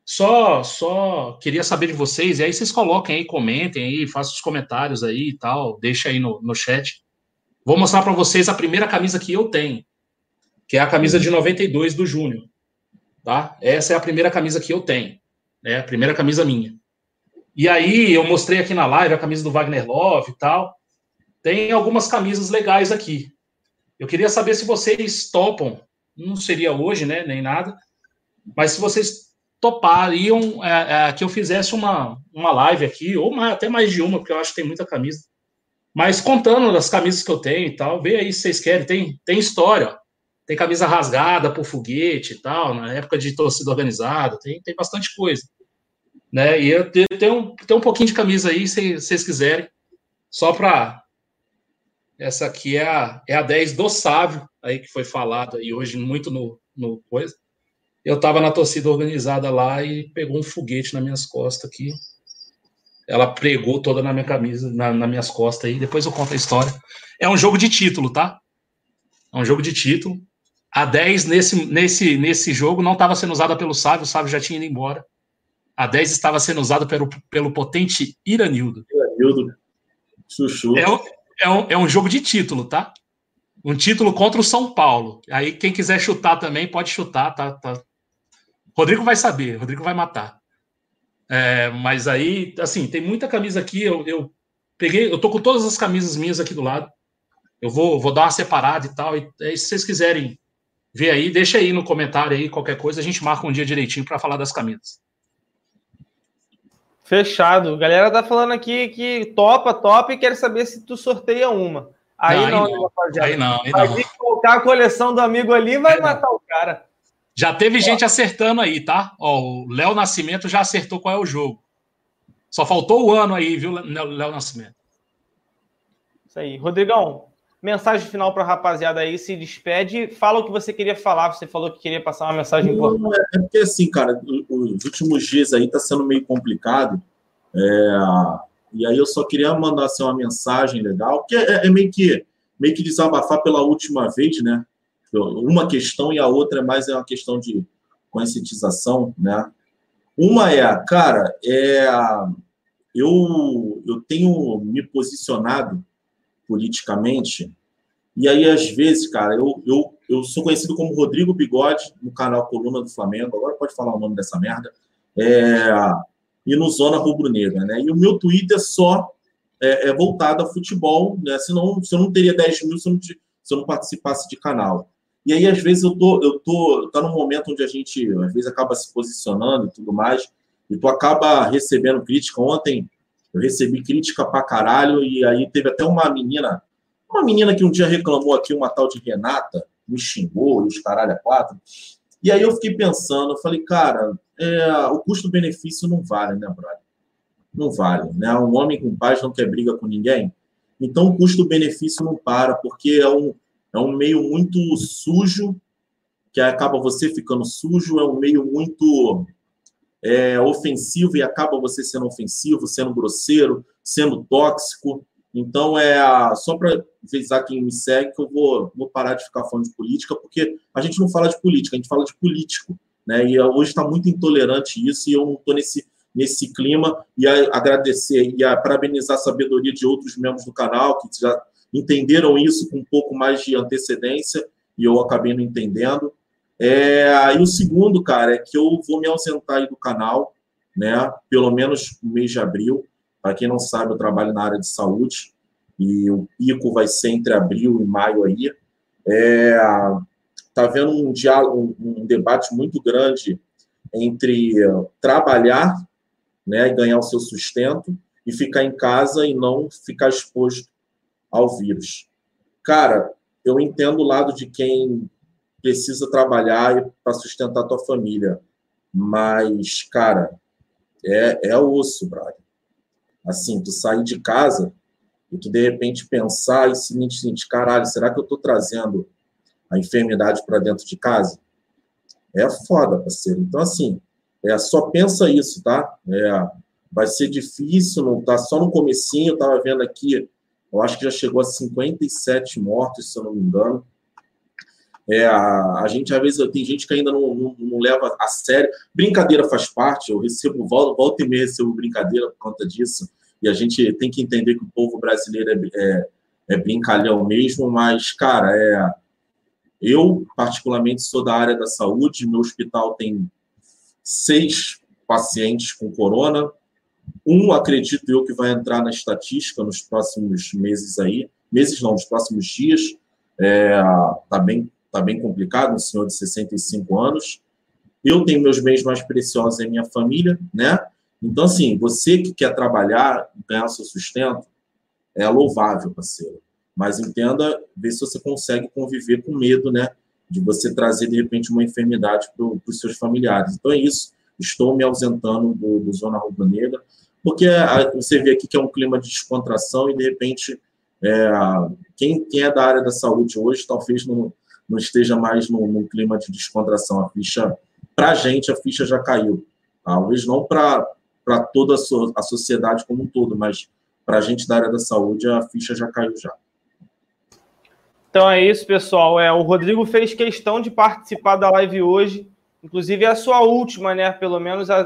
Só, só queria saber de vocês, e aí vocês coloquem aí, comentem aí, façam os comentários aí e tal, deixa aí no, no chat. Vou mostrar para vocês a primeira camisa que eu tenho, que é a camisa de 92 do Júnior. Tá? Essa é a primeira camisa que eu tenho. Né? A primeira camisa minha. E aí eu mostrei aqui na live a camisa do Wagner Love e tal. Tem algumas camisas legais aqui. Eu queria saber se vocês topam. Não seria hoje, né? Nem nada. Mas se vocês topariam é, é, que eu fizesse uma, uma live aqui, ou até mais de uma, porque eu acho que tem muita camisa. Mas contando das camisas que eu tenho e tal, vê aí se vocês querem. Tem, tem história, ó. Tem camisa rasgada por foguete e tal, na época de torcida organizada, tem, tem bastante coisa. Né? E eu tenho, tenho um pouquinho de camisa aí, se vocês quiserem, só para. Essa aqui é a, é a 10 do Sávio, aí que foi falado aí hoje muito no, no coisa. Eu estava na torcida organizada lá e pegou um foguete nas minhas costas aqui. Ela pregou toda na minha camisa, na, nas minhas costas aí. Depois eu conto a história. É um jogo de título, tá? É um jogo de título. A 10 nesse, nesse, nesse jogo não estava sendo usada pelo Sávio, o Sávio já tinha ido embora. A 10 estava sendo usada pelo, pelo potente Iranildo. Iranildo. Chuchu. É, é, um, é um jogo de título, tá? Um título contra o São Paulo. Aí quem quiser chutar também pode chutar, tá? tá. Rodrigo vai saber, Rodrigo vai matar. É, mas aí, assim, tem muita camisa aqui. Eu, eu peguei, eu tô com todas as camisas minhas aqui do lado. Eu vou, vou dar uma separada e tal. E aí, se vocês quiserem ver aí, deixa aí no comentário aí qualquer coisa, a gente marca um dia direitinho para falar das camisas. Fechado. Galera tá falando aqui que topa, top e quer saber se tu sorteia uma. Aí não, não, rapaziada. Aí não, aí não. colocar a coleção do amigo ali vai aí matar não. o cara. Já teve gente acertando aí, tá? Ó, o Léo Nascimento já acertou qual é o jogo. Só faltou o ano aí, viu, Léo Nascimento? Isso aí. Rodrigão, mensagem final para a rapaziada aí, se despede, fala o que você queria falar, você falou que queria passar uma mensagem importante. É, é porque assim, cara, os últimos dias aí tá sendo meio complicado, é, e aí eu só queria mandar assim, uma mensagem legal, que é, é, meio que meio que desabafar pela última vez, né? Uma questão e a outra é mais é uma questão de conscientização, né? Uma é, cara, é eu eu tenho me posicionado politicamente. E aí, às vezes, cara, eu, eu, eu sou conhecido como Rodrigo Bigode, no canal Coluna do Flamengo, agora pode falar o nome dessa merda, é, e no Zona Rubro-Negra, né? E o meu Twitter só é, é, voltado a futebol, né? Senão, se eu não teria 10 mil se eu não, se eu não participasse de canal. E aí, às vezes, eu tô, eu tô, tá num momento onde a gente, às vezes, acaba se posicionando e tudo mais, e tu acaba recebendo crítica. Ontem, eu recebi crítica pra caralho, e aí teve até uma menina, uma menina que um dia reclamou aqui, uma tal de Renata, me xingou, e os caralho a quatro. E aí eu fiquei pensando, eu falei, cara, é, o custo-benefício não vale, né, brother? Não vale, né? Um homem com paz não quer briga com ninguém. Então o custo-benefício não para, porque é um, é um meio muito sujo, que acaba você ficando sujo, é um meio muito é, ofensivo e acaba você sendo ofensivo, sendo grosseiro, sendo tóxico. Então, é só para avisar quem me segue que eu vou, vou parar de ficar falando de política, porque a gente não fala de política, a gente fala de político. Né? E hoje está muito intolerante isso, e eu não estou nesse, nesse clima. E a, agradecer e a parabenizar a sabedoria de outros membros do canal que já entenderam isso com um pouco mais de antecedência, e eu acabei não entendendo. É, o segundo, cara, é que eu vou me ausentar do canal, né? Pelo menos no mês de abril. Para quem não sabe, eu trabalho na área de saúde e o pico vai ser entre abril e maio aí. É, tá havendo um diálogo, um, um debate muito grande entre trabalhar, né, e ganhar o seu sustento e ficar em casa e não ficar exposto ao vírus. Cara, eu entendo o lado de quem precisa trabalhar para sustentar a tua família. Mas, cara, é, é osso, brother. Assim, tu sair de casa e tu, de repente, pensar e seguinte, seguinte, caralho, será que eu estou trazendo a enfermidade para dentro de casa? É foda, parceiro. Então, assim, é, só pensa isso, tá? É, vai ser difícil, não tá só no comecinho, eu tava vendo aqui, eu acho que já chegou a 57 mortos, se eu não me engano. É, a, a, gente, às vezes, tem gente que ainda não, não, não, leva a sério. Brincadeira faz parte, eu recebo, volta, volta e meia recebo brincadeira por conta disso. E a gente tem que entender que o povo brasileiro é, é, é brincalhão mesmo, mas, cara, é, Eu, particularmente, sou da área da saúde, meu hospital tem seis pacientes com corona, um, acredito eu, que vai entrar na estatística nos próximos meses aí, meses não, nos próximos dias, é, tá bem, tá bem complicado, um senhor de 65 anos. Eu tenho meus bens mais preciosos em minha família, né? Então, assim, você que quer trabalhar, ganhar seu sustento, é louvável, parceiro. Mas entenda, vê se você consegue conviver com medo, né? De você trazer, de repente, uma enfermidade para os seus familiares. Então é isso. Estou me ausentando do, do Zona Rubro Negra, porque a, você vê aqui que é um clima de descontração e, de repente, é, quem, quem é da área da saúde hoje talvez não, não esteja mais num, clima de descontração. A ficha, para a gente, a ficha já caiu. Talvez não para toda a, so, a sociedade como um todo, mas para a gente da área da saúde, a ficha já caiu já. Então é isso, pessoal. É, o Rodrigo fez questão de participar da live hoje. Inclusive, é a sua última, né? Pelo menos a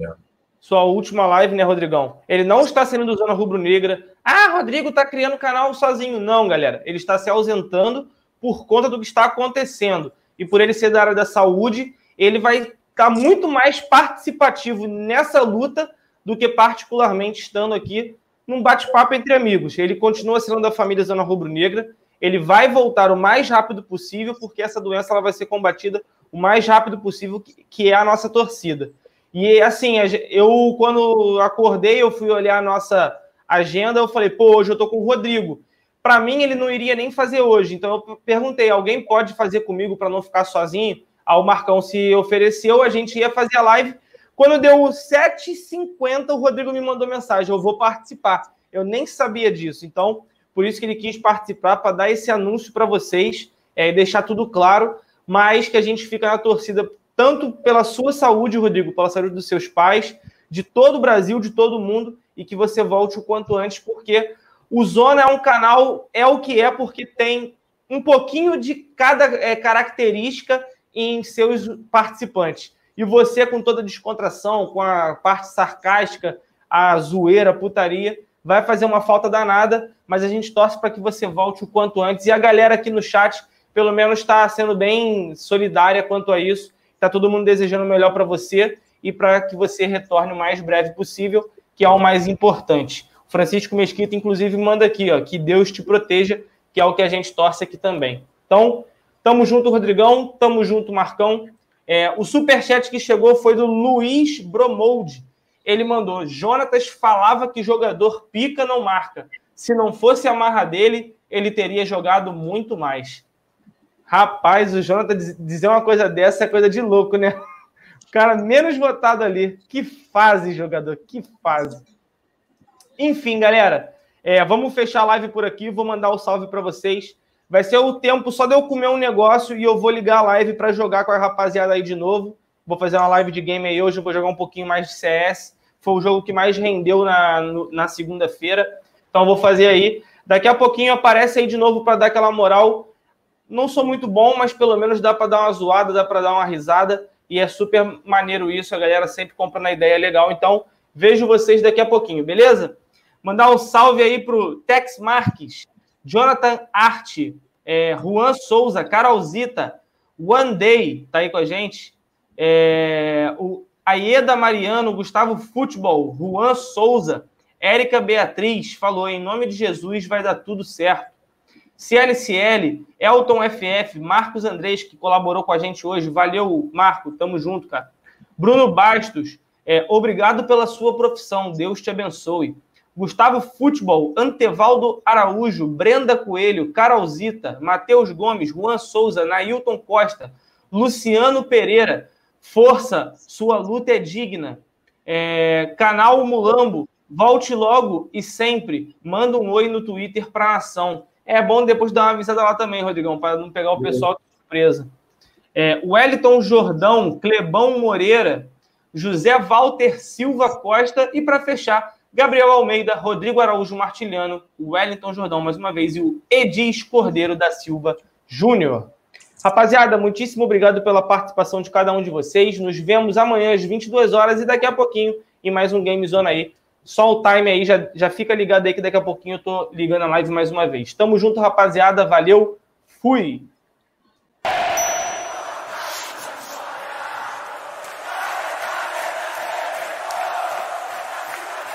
é. sua última live, né, Rodrigão? Ele não está sendo do Zona Rubro Negra. Ah, Rodrigo está criando canal sozinho. Não, galera. Ele está se ausentando por conta do que está acontecendo. E por ele ser da área da saúde, ele vai estar tá muito mais participativo nessa luta do que particularmente estando aqui num bate-papo entre amigos. Ele continua sendo da família Zona Rubro Negra ele vai voltar o mais rápido possível, porque essa doença ela vai ser combatida o mais rápido possível, que é a nossa torcida. E assim, eu quando acordei, eu fui olhar a nossa agenda, eu falei, pô, hoje eu tô com o Rodrigo. Para mim, ele não iria nem fazer hoje. Então eu perguntei, alguém pode fazer comigo para não ficar sozinho? Aí o Marcão se ofereceu, a gente ia fazer a live. Quando deu 7h50, o Rodrigo me mandou mensagem, eu vou participar. Eu nem sabia disso. Então, por isso que ele quis participar, para dar esse anúncio para vocês é, e deixar tudo claro, mas que a gente fica na torcida tanto pela sua saúde, Rodrigo, pela saúde dos seus pais, de todo o Brasil, de todo o mundo, e que você volte o quanto antes, porque o Zona é um canal, é o que é, porque tem um pouquinho de cada é, característica em seus participantes. E você, com toda a descontração, com a parte sarcástica, a zoeira, a putaria, vai fazer uma falta danada, mas a gente torce para que você volte o quanto antes. E a galera aqui no chat, pelo menos, está sendo bem solidária quanto a isso. Está todo mundo desejando o melhor para você e para que você retorne o mais breve possível, que é o mais importante. Francisco Mesquita, inclusive, manda aqui, ó, que Deus te proteja, que é o que a gente torce aqui também. Então, tamo junto, Rodrigão, tamo junto, Marcão. É, o superchat que chegou foi do Luiz Bromold ele mandou: Jonatas falava que jogador pica não marca. Se não fosse a marra dele, ele teria jogado muito mais. Rapaz, o Jonatas dizer uma coisa dessa é coisa de louco, né? O cara menos votado ali. Que fase, jogador, que fase. Enfim, galera, é, vamos fechar a live por aqui. Vou mandar o um salve para vocês. Vai ser o tempo só de eu comer um negócio e eu vou ligar a live para jogar com a rapaziada aí de novo. Vou fazer uma live de game aí hoje, vou jogar um pouquinho mais de CS. Foi o jogo que mais rendeu na, na segunda-feira. Então vou fazer aí. Daqui a pouquinho aparece aí de novo para dar aquela moral. Não sou muito bom, mas pelo menos dá para dar uma zoada, dá para dar uma risada. E é super maneiro isso. A galera sempre compra na ideia legal. Então vejo vocês daqui a pouquinho, beleza? Mandar um salve aí pro Tex Marques, Jonathan Art, é, Juan Souza, Carolzita, One Day, tá aí com a gente. É, o Aieda Mariano, Gustavo Futebol, Juan Souza, Érica Beatriz falou: em nome de Jesus vai dar tudo certo. CLCL, Elton FF, Marcos Andrés, que colaborou com a gente hoje. Valeu, Marco, tamo junto, cara. Bruno Bastos, é, obrigado pela sua profissão, Deus te abençoe. Gustavo Futebol, Antevaldo Araújo, Brenda Coelho, Carolzita, Matheus Gomes, Juan Souza, Nailton Costa, Luciano Pereira, Força, sua luta é digna. É, canal Mulambo, volte logo e sempre. Manda um oi no Twitter para a nação. É bom depois dar uma avisada lá também, Rodrigão, para não pegar o pessoal de surpresa. É, Wellington Jordão, Clebão Moreira, José Walter Silva Costa e para fechar, Gabriel Almeida, Rodrigo Araújo Martiliano, Wellington Jordão mais uma vez e o Edis Cordeiro da Silva Júnior. Rapaziada, muitíssimo obrigado pela participação de cada um de vocês. Nos vemos amanhã às 22 horas e daqui a pouquinho em mais um Game Zone aí. Só o time aí, já, já fica ligado aí que daqui a pouquinho eu tô ligando a live mais uma vez. Tamo junto, rapaziada. Valeu, fui!